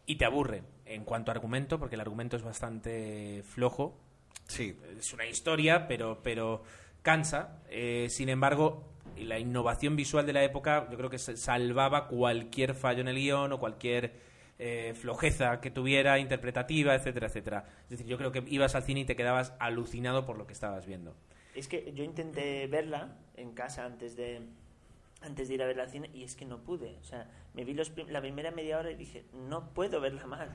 y te aburre en cuanto a argumento, porque el argumento es bastante flojo. Sí. Es una historia, pero, pero cansa. Eh, sin embargo, la innovación visual de la época yo creo que salvaba cualquier fallo en el guion o cualquier eh, flojeza que tuviera, interpretativa, etcétera, etcétera. Es decir, yo creo que ibas al cine y te quedabas alucinado por lo que estabas viendo. Es que yo intenté verla en casa antes de antes de ir a verla al cine y es que no pude. O sea, me vi los la primera media hora y dije, no puedo verla más.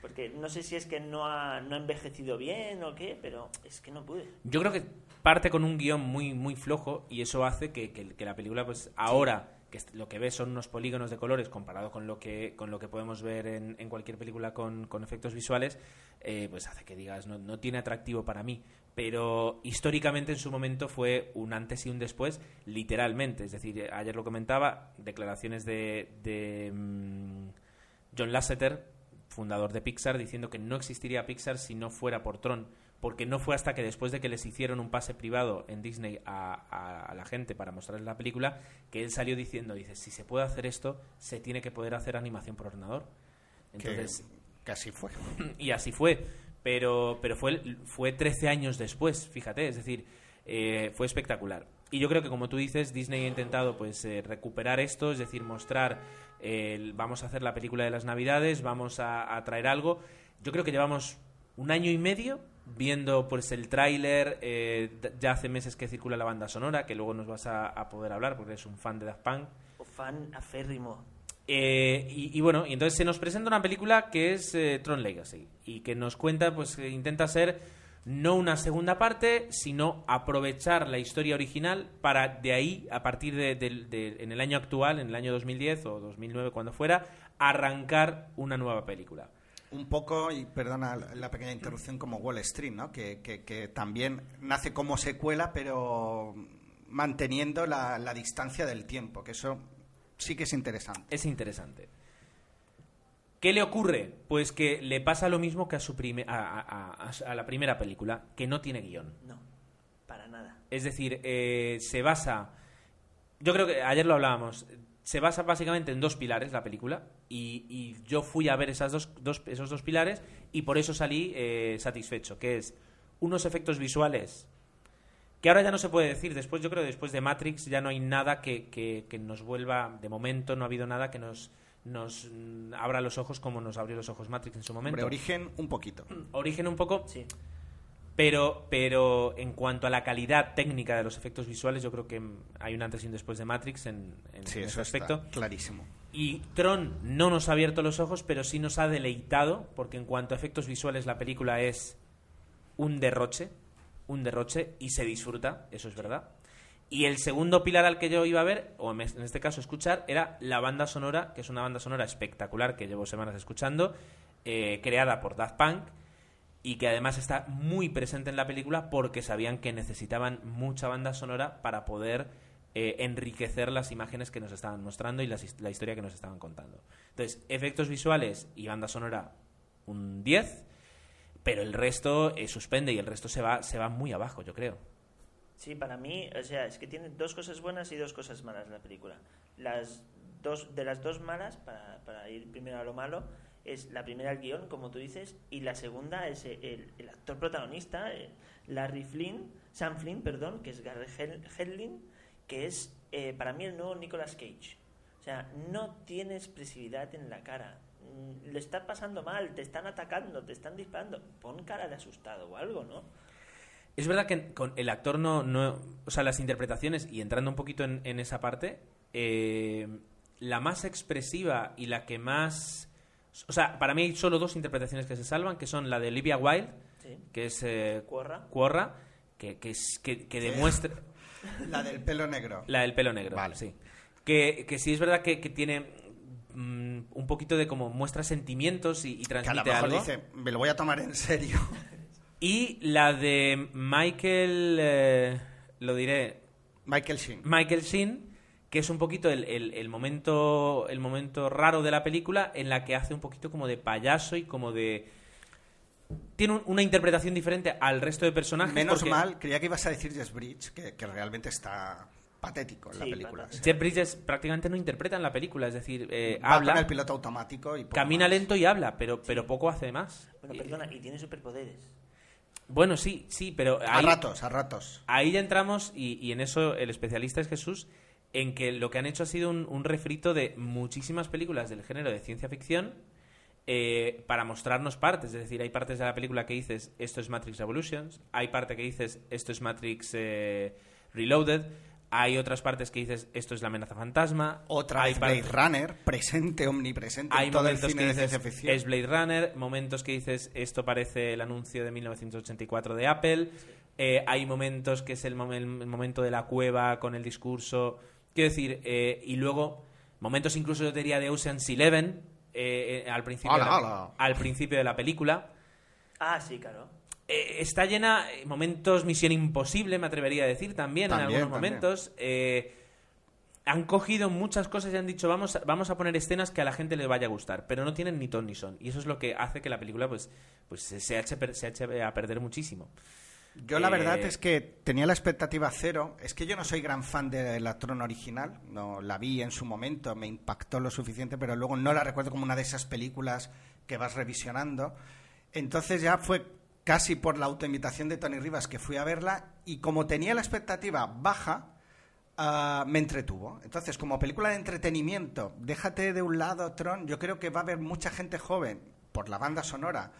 Porque no sé si es que no ha, no ha envejecido bien o qué, pero es que no pude. Yo creo que parte con un guion muy, muy flojo y eso hace que, que- que la película, pues ahora, que lo que ves son unos polígonos de colores comparado con lo que, con lo que podemos ver en, en cualquier película con, con efectos visuales, eh, pues hace que digas, no, no tiene atractivo para mí. Pero históricamente en su momento fue un antes y un después, literalmente. Es decir, ayer lo comentaba, declaraciones de, de mm, John Lasseter, fundador de Pixar, diciendo que no existiría Pixar si no fuera por Tron, porque no fue hasta que después de que les hicieron un pase privado en Disney a, a- a la gente para mostrarles la película, que él salió diciendo, dice, si se puede hacer esto, se tiene que poder hacer animación por ordenador. Entonces, que, que así fue. y así fue. Pero, pero fue, fue 13 años después, fíjate, es decir, eh, fue espectacular. Y yo creo que, como tú dices, Disney ha intentado pues eh, recuperar esto, es decir, mostrar, eh, el- vamos a hacer la película de las Navidades, vamos a, a traer algo. Yo creo que llevamos un año y medio viendo pues el tráiler, eh, ya hace meses que circula la banda sonora, que luego nos vas a, a poder hablar porque eres un fan de Daft Punk. O fan aférrimo. Eh, y, y bueno, y entonces se nos presenta una película que es eh, Tron Legacy y que nos cuenta, pues que intenta ser no una segunda parte, sino aprovechar la historia original para de ahí, a partir de, de- en el año actual, en el año 2010 o 2009, cuando fuera, arrancar una nueva película. Un poco, y perdona la- pequeña interrupción, como Wall Street, ¿no? Que, que- que también nace como secuela, pero manteniendo la, la distancia del tiempo, que eso sí que es interesante. Es interesante. ¿Qué le ocurre? Pues que le pasa lo mismo que a, su prime- a- a- a- a la primera película, que no tiene guion. No, para nada. Es decir, eh, se basa. Yo creo que ayer lo hablábamos. Se basa básicamente en dos pilares la película. Y, y yo fui a ver esas dos, dos- esos dos pilares y por eso salí eh, satisfecho. Que es unos efectos visuales que ahora ya no se puede decir. Después, yo creo que después de Matrix ya no hay nada que, que- que nos vuelva. De momento no ha habido nada que nos, nos abra los ojos como nos abrió los ojos Matrix en su momento. Hombre, origen un poquito. Origen un poco. Sí. Pero, pero en cuanto a la calidad técnica de los efectos visuales, yo creo que hay un antes y un después de Matrix en, en- Sí, en eso ese aspecto. está clarísimo. Y Tron no nos ha abierto los ojos, pero sí nos ha deleitado, porque en cuanto a efectos visuales la película es un derroche, un derroche, y se disfruta, eso es verdad. Y el segundo pilar al que yo iba a ver, o en en este caso escuchar, era la banda sonora, que es una banda sonora espectacular que llevo semanas escuchando, eh, creada por Daft Punk, y que además está muy presente en la película porque sabían que necesitaban mucha banda sonora para poder eh, enriquecer las imágenes que nos estaban mostrando y la historia que nos estaban contando. Entonces, efectos visuales y banda sonora, un 10, pero el resto eh, suspende y el resto se va, se va muy abajo, yo creo. Sí, para mí, o sea, es que tiene dos cosas buenas y dos cosas malas la película. Las dos, de las dos malas, para, para ir primero a lo malo, es la primera el guion, como tú dices, y la segunda es el, el actor protagonista, eh, Larry Flynn, Sam Flynn, perdón, que es Gary Hedlund, que es eh, para mí el nuevo Nicolas Cage. O sea, no tiene expresividad en la cara. Mm, Le está pasando mal, te están atacando, te están disparando. Pon cara de asustado o algo, ¿no? Es verdad que con el actor no, no o sea, las interpretaciones, y entrando un poquito en, esa parte, eh, la más expresiva y la que más... O sea, para mí hay solo dos interpretaciones que se salvan, que son la de Olivia Wilde, Sí. que es eh, Cuorra. Cuorra, que, que, es- que, que demuestra... La del pelo negro. La del pelo negro, Vale. sí. Que, que sí es verdad que, que tiene mm, un poquito de como muestra sentimientos y, y Que a lo transmite mejor algo. dice, me lo voy a tomar en serio. Y la de Michael, eh, lo diré, Michael Sheen. Michael Sheen, que es un poquito el, el- el momento el momento raro de la película en la que hace un poquito como de payaso y como de tiene un- una interpretación diferente al resto de personajes. Menos porque mal, creía que ibas a decir Jess Bridge, que, que realmente está patético en la película. patético. Jeff Bridges prácticamente no interpreta en la película, es decir, eh, Va habla, con el piloto automático y camina más. lento y habla, pero, pero poco hace más. Bueno, perdona, y tiene superpoderes. Bueno, sí, sí, pero A ahí, ratos, a ratos. ahí ya entramos, y, y en eso el especialista es Jesús, en que lo que han hecho ha sido un, un refrito de muchísimas películas del género de ciencia ficción eh, para mostrarnos partes. Es decir, hay partes de la película que dices, esto es Matrix Revolutions, hay parte que dices, esto es Matrix eh, Reloaded, hay otras partes que dices, esto es la amenaza fantasma, Otra hay Blade Runner, presente, omnipresente hay en todo el momentos cine que de dices, ciencia ficción. es Blade Runner, momentos que dices, esto parece el anuncio de 1984 de Apple, eh, hay momentos que es el, mom- el momento de la cueva con el discurso, quiero decir, eh, y luego momentos incluso yo diría de Ocean's Eleven eh, eh, al, principio Ala, de la, ala. al principio de la película. Ah, sí, claro. Eh, está llena de momentos Misión Imposible, me atrevería a decir también, También, en algunos también. momentos. Eh, han cogido muchas cosas y han dicho vamos a, vamos a poner escenas que a la gente le vaya a gustar, pero no tienen ni ton ni son. Y eso es lo que hace que la película pues, pues se, se eche, se eche a perder muchísimo. Yo la Eh, verdad es que tenía la expectativa cero. Es que yo no soy gran fan de la Tron original. No la vi en su momento, me impactó lo suficiente, pero luego no la recuerdo como una de esas películas que vas revisionando. Entonces ya fue casi por la autoinvitación de Tony Rivas que fui a verla y como tenía la expectativa baja, ah, me entretuvo. Entonces, como película de entretenimiento, déjate de un lado Tron, yo creo que va a haber mucha gente joven por la banda sonora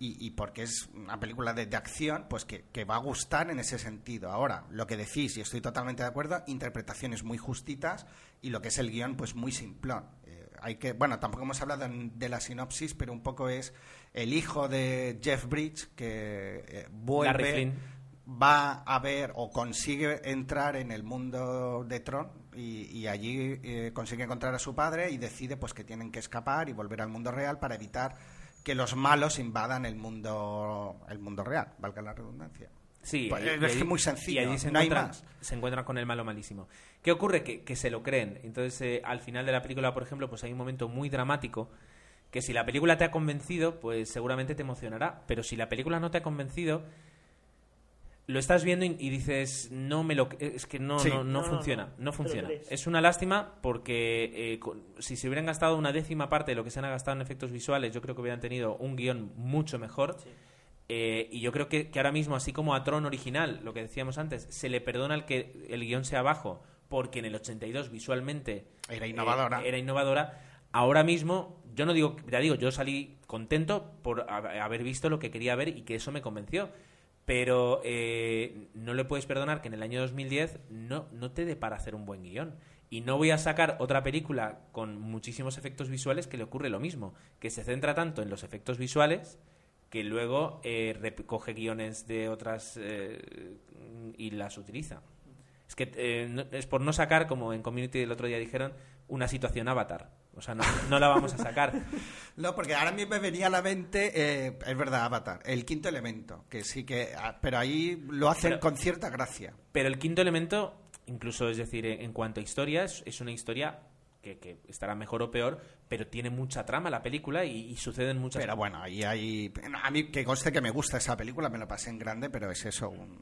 y, y porque es una película de, de acción, pues que, que va a gustar en ese sentido. Ahora, lo que decís, y estoy totalmente de acuerdo, interpretaciones muy justitas y lo que es el guion, pues muy simplón. Eh, hay que, bueno, tampoco hemos hablado de la sinopsis, pero un poco es el hijo de Jeff Bridge que eh, vuelve va a ver o consigue entrar en el mundo de Tron y, y allí eh, consigue encontrar a su padre y decide pues que tienen que escapar y volver al mundo real para evitar que los malos invadan el mundo el mundo real, valga la redundancia. Sí, Pues y- es y muy sencillo, Y allí se, no hay encuentran, más. se encuentran con el malo malísimo. ¿Qué ocurre? Que, que se lo creen. Entonces, eh, al final de la película, por ejemplo, pues hay un momento muy dramático que si la película te ha convencido, pues seguramente te emocionará. Pero si la película no te ha convencido, lo estás viendo y, y dices, no me lo... Es que no, Sí. no, no funciona. no. Funciona. Es una lástima porque eh, con- si se hubieran gastado una décima parte de lo que se han gastado en efectos visuales, yo creo que hubieran tenido un guion mucho mejor. Sí. Eh, y yo creo que, que ahora mismo, así como a Tron original, lo que decíamos antes, se le perdona el que el guion sea bajo, porque en el 82 visualmente Era innovadora. eh, era innovadora. Ahora mismo, yo no digo, ya digo, yo salí contento por ha- haber visto lo que quería ver y que eso me convenció. Pero eh, no le puedes perdonar que en el año 2010 no, no te dé para hacer un buen guion. Y no voy a sacar otra película con muchísimos efectos visuales que le ocurre lo mismo, que se centra tanto en los efectos visuales que luego eh, recoge guiones de otras eh, y las utiliza. Es que eh, no- es por no sacar, como en Community el otro día dijeron, una situación avatar. O sea, no, no la vamos a sacar. No, porque ahora mismo me venía a la mente, eh, es verdad, Avatar, el quinto elemento, que sí que, ah, pero ahí lo hacen Pero- con cierta gracia. Pero el quinto elemento, incluso es decir, en cuanto a historia, es, una historia que, que estará mejor o peor, pero tiene mucha trama la película y, y suceden muchas Pero bueno, ahí hay... A mí que conste que me gusta esa película, me lo pasé en grande, pero es eso, un,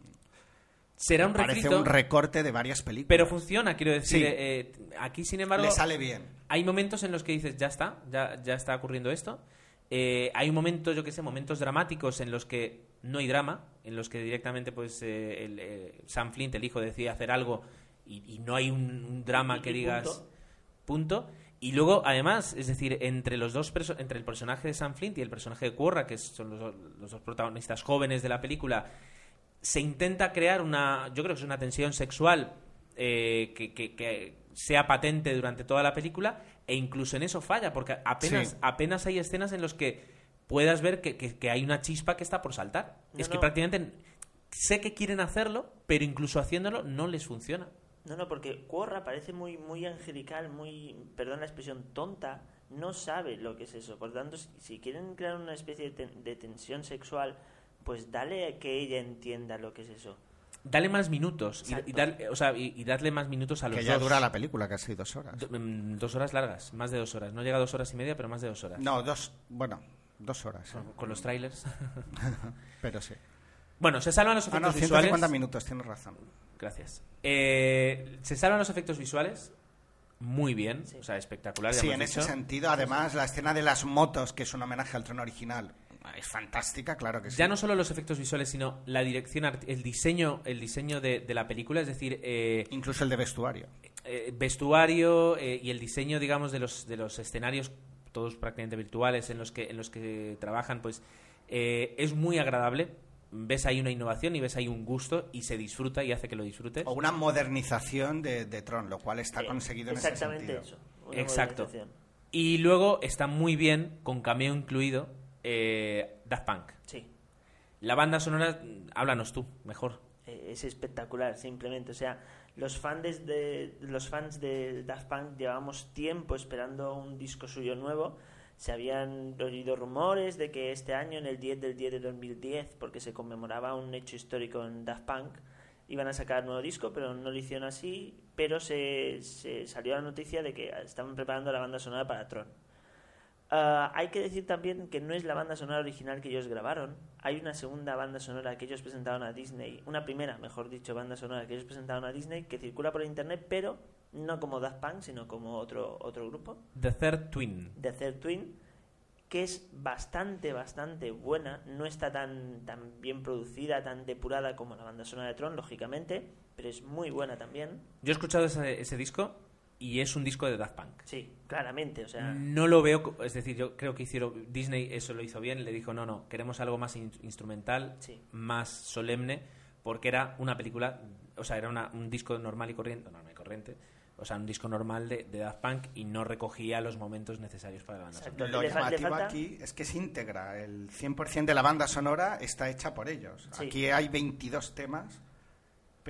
Será un parece refrito, un recorte de varias películas. pero funciona, quiero decir. Sí. eh, eh, aquí, sin embargo, Le sale bien. hay momentos en los que dices, ya está, ya, ya está ocurriendo esto. Eh, hay momentos, yo que sé, momentos dramáticos en los que no hay drama, en los que directamente pues eh, el, eh, Sam Flint, el hijo, decide hacer algo y, y no hay un, un drama Y- que y digas punto. punto. Y luego, además, es decir, entre los dos entre el personaje de Sam Flint y el personaje de Quorra, que son los, los dos protagonistas jóvenes de la película, se intenta crear una, yo creo que es una tensión sexual eh, que, que- que sea patente durante toda la película e incluso en eso falla porque apenas Sí. apenas hay escenas en los que puedas ver que, que- que hay una chispa que está por saltar No, es que no. prácticamente sé que quieren hacerlo pero incluso haciéndolo no les funciona No, no, porque Quorra parece muy, muy angelical, muy, perdón la expresión, tonta. No sabe lo que es eso. Por tanto, si, si quieren crear una especie de, ten- de tensión sexual, pues dale a que ella entienda lo que es eso. dale más minutos y, dar- o sea, y, y darle más minutos a los Que ya dos. dura la película, casi dos horas. Do- mm, dos horas largas más de dos horas no llega a dos horas y media pero más de dos horas No, dos, bueno, Dos horas. ¿eh? con los trailers. Pero sí. bueno, se salvan los Ah, efectos no, visuales. 150 minutos, tienes razón. Gracias. Eh, se salvan los efectos visuales muy bien, Sí. o sea, espectacular. Sí, en ese sentido, además, la escena de las motos, que es un homenaje al trono original, es fantástica, claro que sí. Ya no solo los efectos visuales, sino la dirección, el diseño, el diseño de, de la película, es decir, eh, Incluso el de vestuario. eh, vestuario eh, y el diseño, digamos, de los, de los escenarios, todos prácticamente virtuales, en los que, en los que trabajan, pues eh, es muy agradable. Ves ahí una innovación y ves ahí un gusto y se disfruta y hace que lo disfrutes. O una modernización de, de Tron, lo cual está Eh, conseguido en ese Exactamente eso. una Exacto. Y luego está muy bien, con cameo incluido, eh, Daft Punk. Sí. La banda sonora, háblanos tú, mejor. Eh, es espectacular simplemente o sea los fans de los fans de Daft Punk llevábamos tiempo esperando un disco suyo nuevo se habían oído rumores de que este año en el 10 del 10 de 2010 porque se conmemoraba un hecho histórico en Daft Punk iban a sacar nuevo disco pero no lo hicieron así pero se, se salió la noticia de que estaban preparando la banda sonora para Tron Ah, hay que decir también que no es la banda sonora original que ellos grabaron. Hay una segunda banda sonora que ellos presentaron a Disney, una primera, mejor dicho, banda sonora que ellos presentaron a Disney que circula por internet, pero no como Daft Punk, sino como otro otro grupo, The Third Twin. The Third Twin, que es bastante, bastante buena. No está tan, tan bien producida, tan depurada como la banda sonora de Tron, lógicamente, pero es muy buena también. Yo he escuchado ese, ese disco y es un disco de Daft Punk. Sí, claramente, o sea... No lo veo, es decir, yo creo que hicieron Disney eso lo hizo bien, le dijo, "No, no, queremos algo más in- instrumental, Sí. más solemne", porque era una película, o sea, era una- un disco normal y corriente, normal y corriente, o sea, un disco normal de, de Daft Punk y no recogía los momentos necesarios para la banda Exacto. sonora. Lo llamativo falta- aquí es que se integra. El 100% de la banda sonora está hecha por ellos. Sí. Aquí hay 22 temas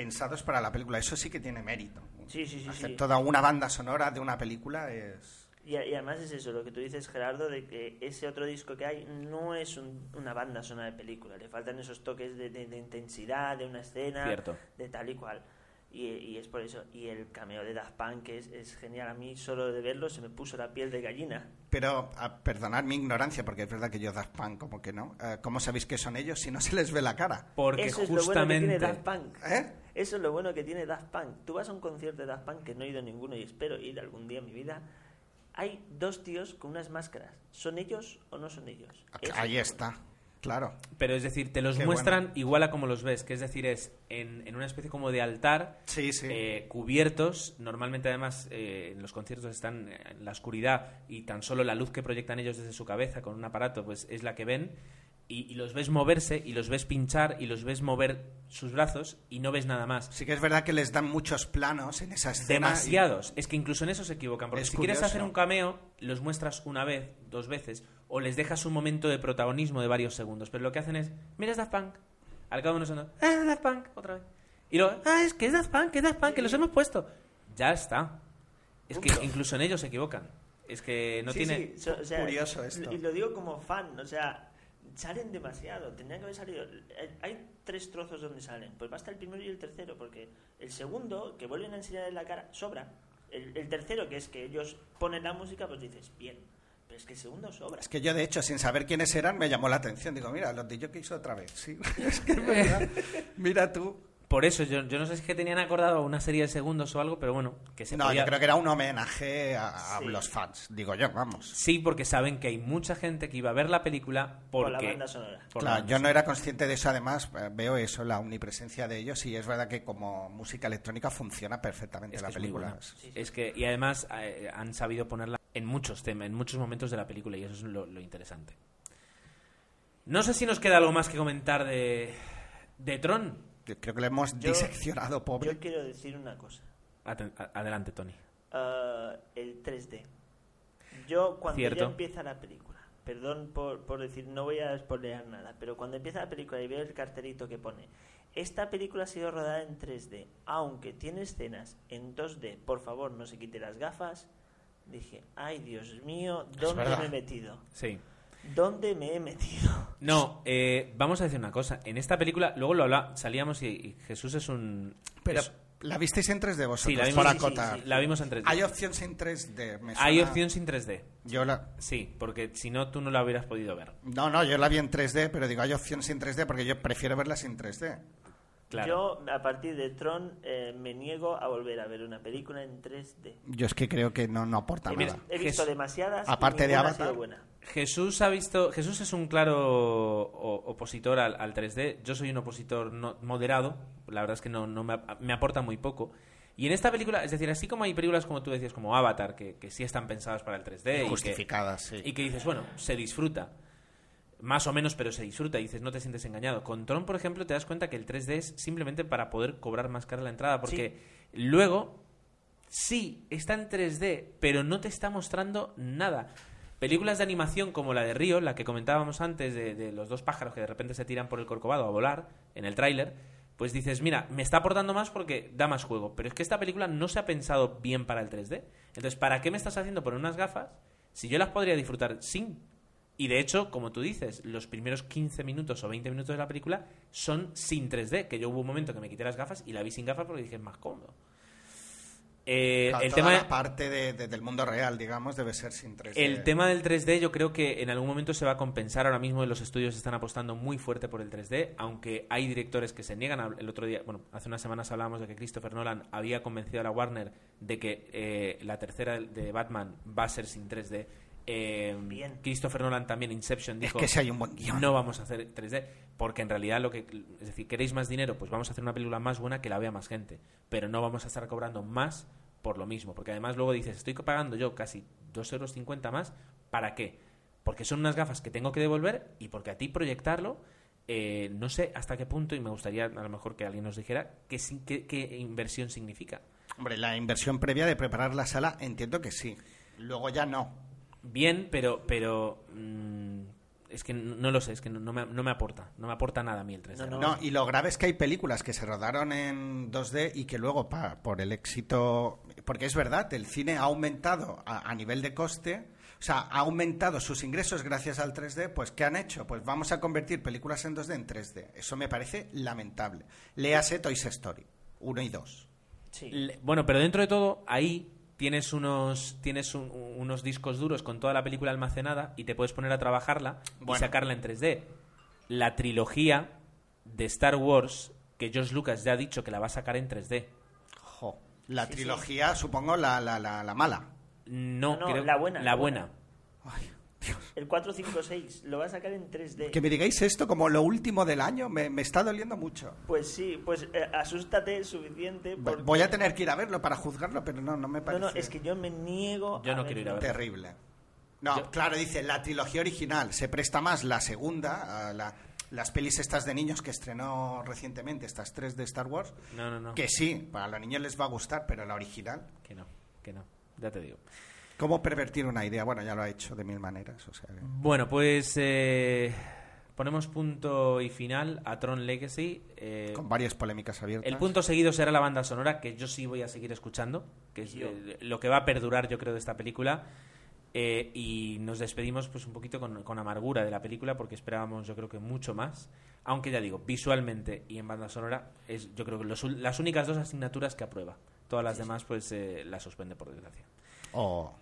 pensados para la película. Eso sí que tiene mérito. Sí, sí, sí, Hacer sí. toda una banda sonora de una película es... Y, y además es eso, lo que tú dices, Gerardo, de que ese otro disco que hay no es un- una banda sonora de película. Le faltan esos toques de, de- de intensidad, de una escena, Cierto. de tal y cual. Y, y es por eso. Y el cameo de Daft Punk es, es genial. A mí, solo de verlo, se me puso la piel de gallina. Pero, a perdonad mi ignorancia, porque es verdad que yo Daft Punk como que no. Eh, ¿Cómo sabéis que son ellos si no se les ve la cara? Porque eso es lo bueno que justamente tiene Daft Punk. ¿Eh? Eso es lo bueno que tiene Daft Punk. Tú vas a un concierto de Daft Punk, que no he ido a ninguno y espero ir algún día en mi vida. Hay dos tíos con unas máscaras. ¿Son ellos o no son ellos? Eso Ahí es está, claro. Pero es decir, te los Qué muestran igual a como los ves, que es decir, es en, en una especie como de altar, Sí, sí. eh, cubiertos, normalmente además eh, en los conciertos están en la oscuridad y tan solo la luz que proyectan ellos desde su cabeza con un aparato pues es la que ven y, y los ves moverse y los ves pinchar y los ves mover sus brazos y no ves nada más. Sí que es verdad que les dan muchos planos en esa escena. y- Demasiados. Es que incluso en eso se equivocan. Porque Es si quieres hacer un cameo, los muestras una vez, dos veces, o les dejas un momento de protagonismo de varios segundos. Pero lo que hacen es, mira, es Daft Punk. Al cabo de unos segundos, ah, Daft Punk, otra vez. Y luego, ah, es que es Daft Punk, es Daft Punk, que los hemos puesto. Ya está. Es que incluso en ellos se equivocan. Es que no Sí, tiene... sí, so- o sea, Curioso esto. Y lo digo como fan, o sea, salen demasiado, tendrían que haber salido. Hay- Hay tres trozos donde salen, pues basta el primero y el tercero, porque el segundo, que vuelven a enseñar en la cara, sobra. El, el tercero, que es que ellos ponen la música, pues dices, bien. Pero es que el segundo sobra. Es que yo, de hecho, sin saber quiénes eran, me llamó la atención. Digo, mira, los de yo que hizo otra vez. Sí, es que es verdad. Mira tú. Por eso, yo, yo no sé si es que tenían acordado una serie de segundos o algo, pero bueno, que se No, podía- yo creo que era un homenaje a, a Sí. los fans. Digo yo, vamos. Sí, porque saben que hay mucha gente que iba a ver la película porque... Por la banda sonora. por Claro, banda yo no era consciente de eso, además eh, veo eso, la omnipresencia de ellos y es verdad que como música electrónica funciona perfectamente Es la es película. buena. Es que, y además eh, han sabido ponerla en muchos temas, en muchos momentos de la película y eso es lo, lo interesante. No sé si nos queda algo más que comentar de, de Tron. Yo Creo que le hemos Yo- diseccionado, pobre. Yo quiero decir una cosa. Aten- adelante, Tony. Ah, el 3D. Yo cuando Cierto. ya empieza la película, perdón por, por decir, no voy a spoilear nada, pero cuando empieza la película y veo el cartelito que pone, esta película ha sido rodada en 3D, aunque tiene escenas en 2D, por favor no se quite las gafas, dije, ay Dios mío, ¿dónde me he metido? Sí. ¿Dónde me he metido? No, eh, vamos a decir una cosa. En esta película, luego lo habla, salíamos y, y Jesús es un... Pero, es- ¿La visteis en 3D vosotros? Sí, la vimos, por sí, sí, acotar. sí. la vimos en 3D. Hay opción sin 3D. me Hay suena- opción sin 3D. Yo la... Sí, porque si no, tú no la hubieras podido ver. No, no, yo la vi en 3D, pero digo, hay opción sin 3D porque yo prefiero verla sin 3D. Claro. Yo, a partir de Tron, eh, me niego a volver a ver una película en 3D. Yo es que creo que no, no aporta He, nada. he visto Jes- demasiadas. y Aparte de ninguna ha Avatar. sido buena. Jesús ha visto. Jesús es un claro opositor al, al 3D. Yo soy un opositor no- moderado. La verdad es que no, no me, me aporta muy poco. Y en esta película, es decir, así como hay películas como tú decías, como Avatar, que, que sí están pensadas para el 3D y que- Justificadas, sí. y que dices, bueno, se disfruta. Más o menos, pero se disfruta y dices, no te sientes engañado. Con Tron, por ejemplo, te das cuenta que el 3D es simplemente para poder cobrar más cara la entrada, porque luego, sí, está en 3D, pero no te está mostrando nada. Películas de animación como la de Río, la que comentábamos antes, de, de los dos pájaros que de repente se tiran por el corcovado a volar en el tráiler, pues dices, mira, me está aportando más porque da más juego. Pero es que esta película no se ha pensado bien para el 3D. Entonces, ¿para qué me estás haciendo poner unas gafas si yo las podría disfrutar sin? Y de hecho, como tú dices, los primeros 15 minutos o 20 minutos de la película son sin 3D, que yo hubo un momento que me quité las gafas y la vi sin gafas porque dije, es más cómodo. Eh, Claro, el toda tema la parte de- de- del mundo real, digamos, debe ser sin 3D. el tema del 3D yo creo que en algún momento se va a compensar. Ahora mismo los estudios están apostando muy fuerte por el 3D, aunque hay directores que se niegan. a- El otro día, bueno, hace unas semanas hablábamos de que Christopher Nolan había convencido a la Warner de que eh, la tercera de Batman va a ser sin 3D. Eh, Bien. Christopher Nolan también, Inception, Es dijo que si hay un buen guion. no vamos a hacer 3D, porque en realidad lo que es decir, queréis más dinero, pues vamos a hacer una película más buena que la vea más gente, pero no vamos a estar cobrando más por lo mismo, porque además luego dices, estoy pagando yo casi 2,50 euros más, ¿para qué? Porque son unas gafas que tengo que devolver y porque a ti proyectarlo, eh, no sé hasta qué punto, y me gustaría a lo mejor que alguien nos dijera qué, qué- qué inversión significa. Hombre, la inversión previa de preparar la sala, entiendo que sí. Luego ya no. Bien, pero, pero mm, es que no, lo sé, es que no, no me, no me aporta, no me aporta nada a mí el 3D. No, No, y lo grave es que hay películas que se rodaron en 2D y que luego, pa- por el éxito. Porque es verdad, el cine ha aumentado a, a nivel de coste. O sea, ha aumentado sus ingresos gracias al 3D. Pues, ¿qué han hecho? Pues vamos a convertir películas en 2D en 3D. Eso me parece lamentable. Léase Toy Story 1 y 2. Sí. Le- Bueno, pero dentro de todo, ahí tienes unos tienes un- unos discos duros con toda la película almacenada y te puedes poner a trabajarla y sacarla en 3D. La trilogía de Star Wars, que George Lucas ya ha dicho que la va a sacar en 3D. Jo. La Sí, sí. trilogía, supongo, la, la, la, la mala. No, No, no, creo- la buena, La la buena. Ay. El 456 lo va a sacar en 3D. Que me digáis esto como lo último del año me, me está doliendo mucho. Pues sí, pues eh, asústate suficiente. Voy- porque- Voy a tener que ir a verlo para juzgarlo, pero no, no me No, parece. no, es que yo me niego. Yo no quiero ir a verlo. verlo. Terrible. No, Yo- claro, dice, la trilogía original se presta más la segunda, a la- las pelis estas de niños que estrenó recientemente, estas tres de Star Wars, No, no, no. que sí, para los niños les va a gustar, pero la original, Que no, que no. Ya te digo. ¿Cómo pervertir una idea? Bueno, ya lo ha hecho de mil maneras, o sea, que- Bueno, pues eh, ponemos punto y final a Tron Legacy. eh, con varias polémicas abiertas. El punto seguido será la banda sonora, que yo sí voy a seguir escuchando, que es eh, lo que va a perdurar, yo creo, de esta película. Eh, y nos despedimos pues un poquito con, con amargura de la película, porque esperábamos, yo creo que mucho más. Aunque ya digo, visualmente y en banda sonora, es yo creo que los las únicas dos asignaturas que aprueba. Todas las demás, pues eh, las suspende, por desgracia. O-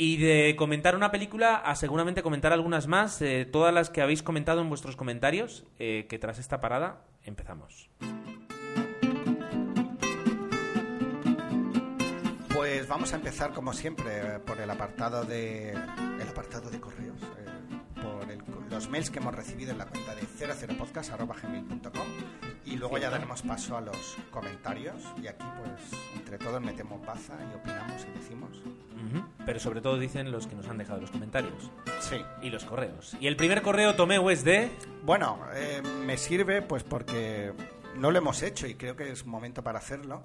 Y de comentar una película a seguramente comentar algunas más, eh, todas las que habéis comentado en vuestros comentarios, eh, que tras esta parada empezamos. Pues vamos a empezar como siempre por el apartado de el apartado de correos, eh, por el- los mails que hemos recibido en la cuenta de 00podcast@gmail.com y luego ya daremos paso a los comentarios y aquí pues entre todos metemos baza y opinamos y decimos. Ujú. Pero sobre todo dicen los que nos han dejado los comentarios Sí. y los correos. Y el primer correo Tomeu es de... Bueno, eh, me sirve pues porque no lo hemos hecho y creo que es momento para hacerlo.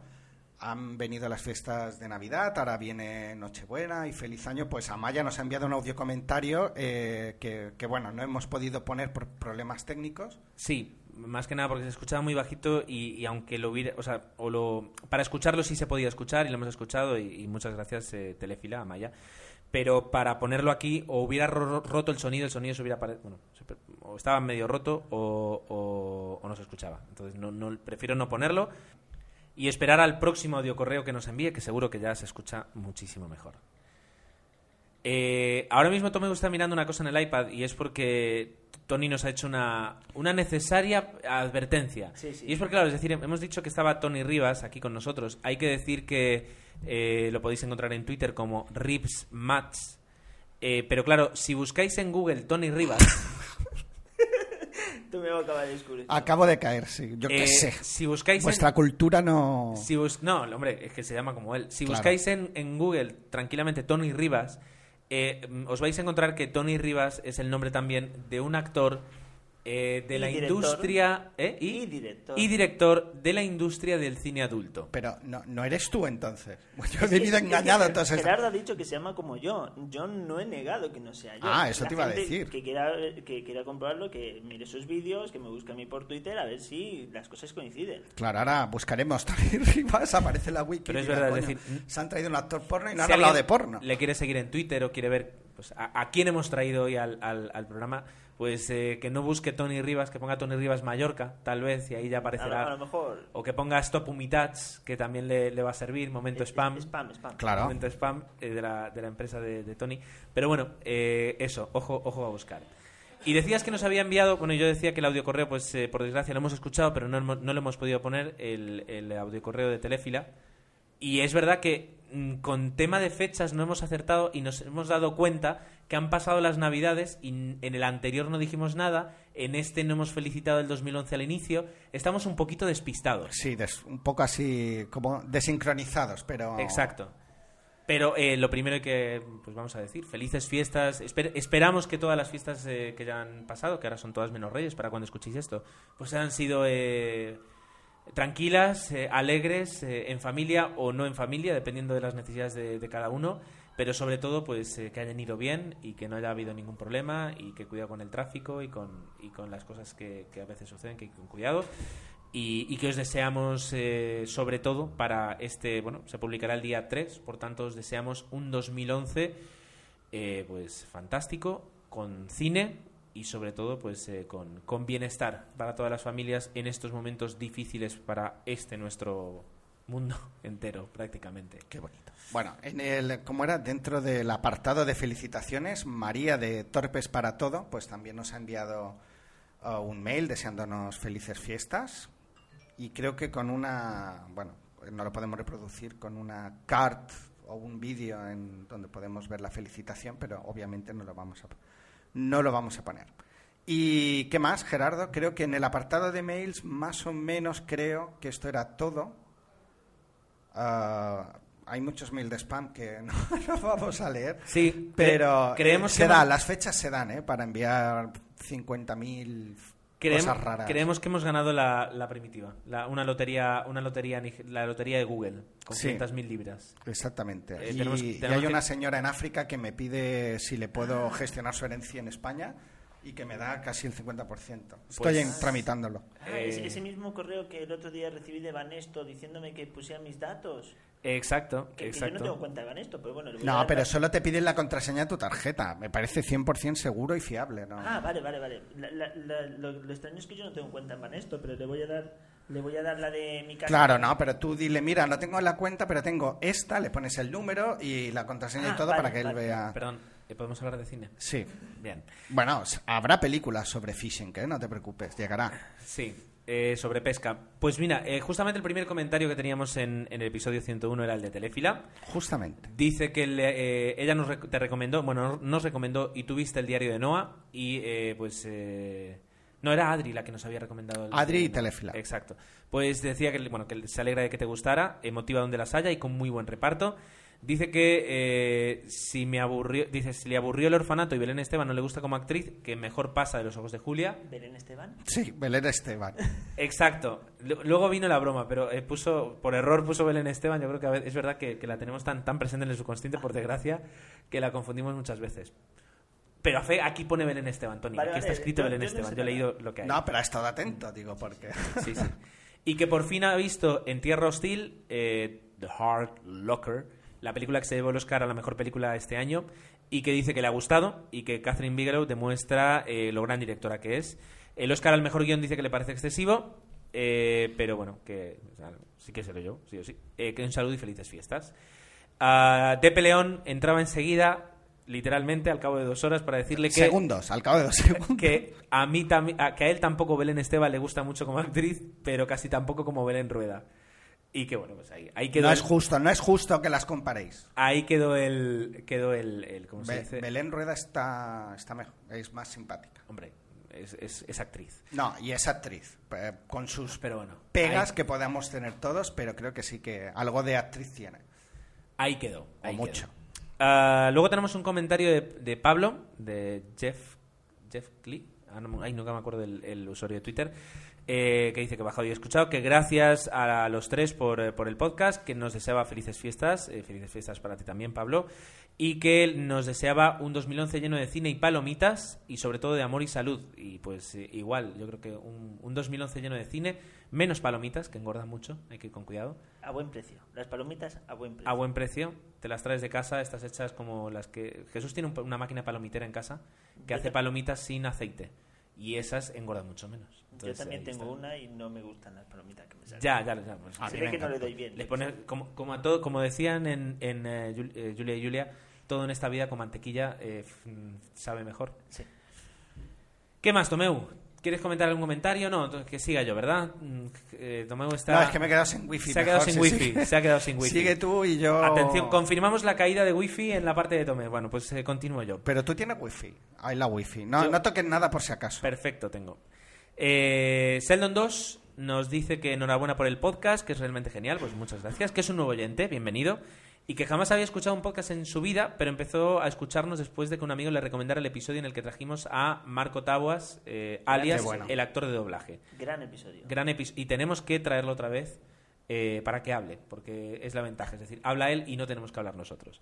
Han venido las fiestas de Navidad, ahora viene Nochebuena y feliz año. Pues Amaya nos ha enviado un audio comentario eh, que, que, bueno, no hemos podido poner por problemas técnicos. Sí, más que nada porque se escuchaba muy bajito y, aunque lo hubiera... O sea, o lo, para escucharlo sí se podía escuchar y lo hemos escuchado y, muchas gracias eh, Telefila, Amaya. Pero para ponerlo aquí o hubiera ro- roto el sonido, el sonido se hubiera... Bueno, se o estaba medio roto o, o- o no se escuchaba. Entonces no, no, prefiero no ponerlo. y esperar al próximo audio correo que nos envíe, que seguro que ya se escucha muchísimo mejor. Eh, ahora mismo Tommy está mirando una cosa en el iPad y es porque Tony nos ha hecho una, una necesaria advertencia. Sí, sí. Y es porque, claro, es decir, hemos dicho que estaba Tony Rivas aquí con nosotros. Hay que decir que eh, lo podéis encontrar en Twitter como Ribs Mats. Eh, pero claro, si buscáis en Google Tony Rivas, Tú me acabas de descubrir. Acabo de caer, sí. Yo qué eh, sé. si buscáis en- Vuestra cultura no... Si bus- no, hombre, es que se llama como él. Si Claro. buscáis en, en Google tranquilamente Tony Rivas, eh, mm, os vais a encontrar que Tony Rivas es el nombre también de un actor eh, de Y la director. industria ¿eh? y, Y director. y director de la industria del cine adulto. Pero no, no eres tú entonces. Yo Es he que- vivido es que engañado Ger- entonces. Gerardo ha dicho que se llama como yo. Yo no he negado que no sea yo. Ah, eso La te iba a decir. Que quiera, que quiera comprobarlo, que mire sus vídeos, que me busque a mí por Twitter a ver si las cosas coinciden. Claro, ahora buscaremos Tony Rivas, aparece la wiki. Pero es verdad, es decir, se han traído un actor porno y no Si han hablado de porno. Le quiere seguir en Twitter o quiere ver pues, a, a quién hemos traído hoy al, al- al programa, pues eh, que no busque Tony Rivas, que ponga Tony Rivas Mallorca, tal vez, y ahí ya A lo, aparecerá. a lo mejor. O que ponga Stop Humitats, que también le, le va a servir, momento es- spam. es- Spam, spam. Claro. Momento spam eh, de, la, de la empresa de, de Tony. Pero bueno, eh, eso, ojo, ojo a buscar. Y decías que nos había enviado, bueno, yo decía que el audio correo, pues eh, por desgracia lo hemos escuchado, pero no, no lo hemos podido poner, el, el audio correo de Telefila. Y es verdad que con tema de fechas no hemos acertado y nos hemos dado cuenta que han pasado las navidades y en el anterior no dijimos nada, en este no hemos felicitado el 2011 al inicio, estamos un poquito despistados. Sí, des- un poco así, como desincronizados, pero... Exacto. Pero eh, lo primero que pues vamos a decir, felices fiestas. Esper- esperamos que todas las fiestas eh, que ya han pasado, que ahora son todas menos reyes para cuando escuchéis esto, pues han sido eh, tranquilas, eh, alegres, eh, en familia o no en familia, dependiendo de las necesidades de, cada uno. Pero sobre todo, pues eh, que hayan ido bien y que no haya habido ningún problema y que cuidado con el tráfico y con, y con las cosas que, que a veces suceden, que con cuidado y, que os deseamos sobre todo para este, bueno, se publicará el día 3, por tanto os deseamos un 2011 eh, pues fantástico, con cine y sobre todo pues eh, con, con bienestar para todas las familias en estos momentos difíciles para este nuestro mundo entero prácticamente. Qué bonito. Bueno, en el, como era dentro del apartado de felicitaciones, María de Torpes para Todo, pues también nos ha enviado uh, un mail deseándonos felices fiestas y creo que con una, bueno, no lo podemos reproducir con una card o un vídeo en donde podemos ver la felicitación, pero obviamente no lo vamos a no lo vamos a poner. ¿Y qué más, Gerardo? Creo que en el apartado de mails más o menos creo que esto era todo. Ah, hay muchos mails de spam que no, no vamos a leer. Sí, Pero cre- creemos eh, que se da, hemos- las fechas se dan, ¿eh? Para enviar 50.000 Creemos, cosas raras. creemos que hemos ganado la, la primitiva, la- una lotería, una lotería, la lotería de Google con Sí. 500.000 libras. Exactamente. Eh, y, tenemos- y tenemos hay que- una señora en África que me pide si le puedo gestionar su herencia en España y que me da casi el 50%. Estoy Pues- en- tramitándolo. Ah, es- Eh, ese mismo correo que el otro día recibí de Banesto diciéndome que pusiera mis datos. Exacto, Que, que yo exacto. no tengo cuenta de Banesto, pero bueno. No, pero la- solo te piden la contraseña de tu tarjeta. Me parece 100% seguro y fiable, ¿no? Ah, vale, vale, vale. La- la- la- lo, lo extraño es que yo no tengo cuenta en Banesto, pero le voy a dar, le voy a dar la de mi casa. Claro, no, pero tú dile, mira, no tengo la cuenta, pero tengo esta, le pones el número y la contraseña Ah, y todo vale, para que él vale. vea. Perdón, ¿eh, ¿podemos hablar de cine? Sí. Bien. Bueno, habrá películas sobre phishing, que no te preocupes, llegará. Sí, eh, sobre pesca. Pues mira, eh, justamente el primer comentario que teníamos en, en el episodio 101 era el de Telefila. Justamente. Dice que le- eh, ella nos rec- te recomendó, bueno, nos recomendó y tuviste el diario de Noah y eh, pues... eh, no, era Adri la que nos había recomendado. el Adri y. Telefila. Exacto. Pues decía que, bueno, que se alegra de que te gustara, emotiva donde las haya y con muy buen reparto. Dice que eh, si me aburrió, dice si le aburrió el orfanato y Belén Esteban no le gusta como actriz, que mejor pasa de los ojos de Julia. Belén Esteban. Sí, Belén Esteban. Exacto. Lu- Luego vino la broma, pero eh, puso por error puso Belén Esteban. Yo creo que a veces, es verdad que, que la tenemos tan, tan presente en el subconsciente, por desgracia, que la confundimos muchas veces. Pero a fe, aquí pone Belén Esteban, Tony. Vale, aquí vale, está escrito yo- Belén yo no Esteban. sé Yo he leído lo que hay. No, pero ha estado atento, digo, porque... Sí, sí. Y que por fin ha visto en Tierra Hostil eh, The Hard Locker, la película que se llevó el Oscar a la mejor película este año, y que dice que le ha gustado y que Catherine Bigelow demuestra eh, lo gran directora que es. El Oscar al mejor guion dice que le parece excesivo. Eh, pero bueno, que o sea, sí que seré yo, sí o sí. Eh, que un saludo y felices fiestas. Ah, Tepe León entraba enseguida, literalmente, al cabo de dos horas, para decirle que, Segundos, al cabo de dos segundos. que a mí también, a- que a él tampoco Belén Esteban le gusta mucho como actriz, pero casi tampoco como Belén Rueda. Y que bueno, pues ahí, ahí quedó. No el- es justo, no es justo que las comparéis. Ahí quedó el. Quedó el. el- ¿Cómo se Be- dice? Belén Rueda está, está mejor, es más simpática. Hombre, es, es- es actriz. No, y es actriz, eh, con sus Pero bueno. pegas ahí, que podamos tener todos, pero creo que sí que algo de actriz tiene. ahí quedó. O ahí mucho. quedó. Ah, luego tenemos un comentario de, de Pablo, de Jeff. Jeff Clee. Ah, no, ay, nunca me acuerdo del el usuario de Twitter. Eh, que dice que bajado y escuchado, que gracias a los tres por, eh, por el podcast, que nos deseaba felices fiestas, eh, felices fiestas para ti también, Pablo, y que nos deseaba un 2011 lleno de cine y palomitas, y sobre todo de amor y salud. Y pues eh, igual, yo creo que un, un 2011 lleno de cine, menos palomitas, que engordan mucho, hay que ir con cuidado, A buen precio. Las palomitas a buen precio. a buen precio, te las traes de casa, estas hechas como las que... Jesús tiene un- una máquina palomitera en casa que hace ta- palomitas sin aceite, y esas engordan mucho menos. Yo también tengo está. una y no me gustan las palomitas que me salen. Ya, ya, ya. pues, Se ve que no le doy bien. le pone, como, como a todo, como decían en, en eh, eh, Julia y Julia, todo en esta vida con mantequilla eh, sabe mejor. Sí. ¿Qué más, Tomeu? ¿Quieres comentar algún comentario? No, entonces que siga yo, ¿verdad? Mm, eh, está... No, es que me he quedado sin wifi. se ha quedado mejor, sin wifi, se ha quedado sin wifi. Sigue tú y yo... Atención, confirmamos la caída de wifi en la parte de Tomeu. Bueno, pues eh, continúo yo. Pero tú tienes wifi. Hay la wifi. No, Yo- no toques nada por si acaso. Perfecto, tengo. Eh, Sheldon 2 nos dice que enhorabuena por el podcast, que es realmente genial, pues muchas gracias, que es un nuevo oyente, bienvenido, y que jamás había escuchado un podcast en su vida, pero empezó a escucharnos después de que un amigo le recomendara el episodio en el que trajimos a Marco Tabuas, eh, alias bueno. el actor de doblaje. Gran episodio. Gran episodio. Y tenemos que traerlo otra vez eh, para que hable, porque es la ventaja. Es decir, habla él y no tenemos que hablar nosotros.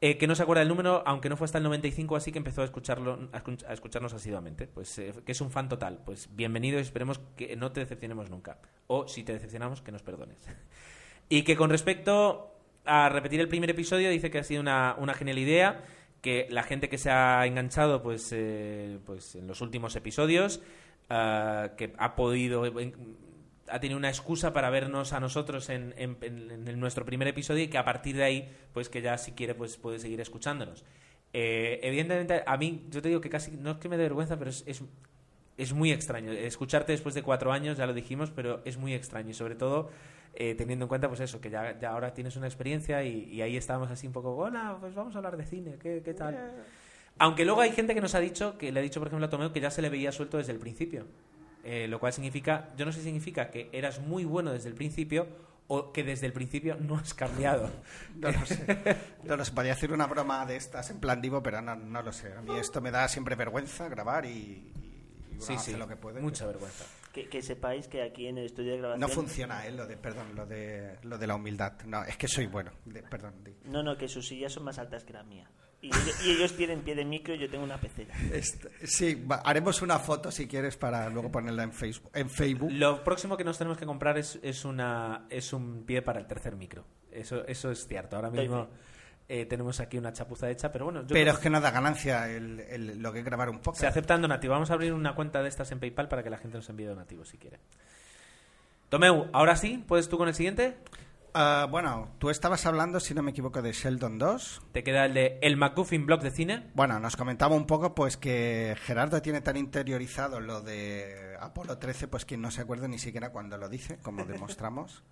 Eh, que no se acuerda el número, aunque no fue hasta el 95, así que empezó a escucharlo a escu- a escucharnos asiduamente. Pues eh, que es un fan total. Pues bienvenido y esperemos que no te decepcionemos nunca. O si te decepcionamos, que nos perdones. y que con respecto a repetir el primer episodio, dice que ha sido una, una genial idea. Que la gente que se ha enganchado pues, eh, pues en los últimos episodios, ah, que ha podido ha tenido una excusa para vernos a nosotros en- en nuestro primer episodio y que a partir de ahí, pues que ya si quiere, pues puede seguir escuchándonos. Eh, evidentemente, a mí, yo te digo que casi, no es que me dé vergüenza, pero es, es, es muy extraño. Escucharte después de cuatro años, ya lo dijimos, pero es muy extraño y sobre todo eh, teniendo en cuenta, pues eso, que ya, ya ahora tienes una experiencia y, y ahí estábamos así un poco, hola, pues vamos a hablar de cine, ¿qué, qué tal? Aunque luego hay gente que nos ha dicho, que le ha dicho, por ejemplo, a Tomeo, que ya se le veía suelto desde el principio. Eh, lo cual significa, yo no sé si significa que eras muy bueno desde el principio o que desde el principio no has cambiado. No lo sé. No lo sé. Podría hacer una broma de estas en plan divo, pero no, no lo sé. A mí esto me da siempre vergüenza grabar y, y Sí, sí, lo que puede. mucha vergüenza. Que, que sepáis que aquí en el estudio de grabación... No funciona, ¿eh? Lo de, perdón, lo de, lo de la humildad. No, es que soy bueno. De- perdón. No, no, que sus sillas son más altas que la mía. Y, ellos- y ellos tienen pie de micro y yo tengo una pecera. Este- sí, va- haremos una foto si quieres para luego ponerla en Facebook. En Facebook. Lo próximo que nos tenemos que comprar es, es, una, es un pie para el tercer micro. Eso, eso es cierto. Ahora mismo eh, tenemos aquí una chapuza hecha, pero bueno, yo Pero es que no da ganancia el, el- lo que es grabar un poco. Se aceptan donativos. Vamos a abrir una cuenta de estas en PayPal para que la gente nos envíe donativos si quiere. Tomeu, ahora sí, ¿puedes tú con el siguiente? Ah, bueno, tú estabas hablando, si no me equivoco, de Sheldon 2. Te queda el de El McGuffin Blog de Cine. Bueno, nos comentaba un poco pues que Gerardo tiene tan interiorizado lo de Apolo 13, pues que no se acuerda ni siquiera cuando lo dice, como demostramos.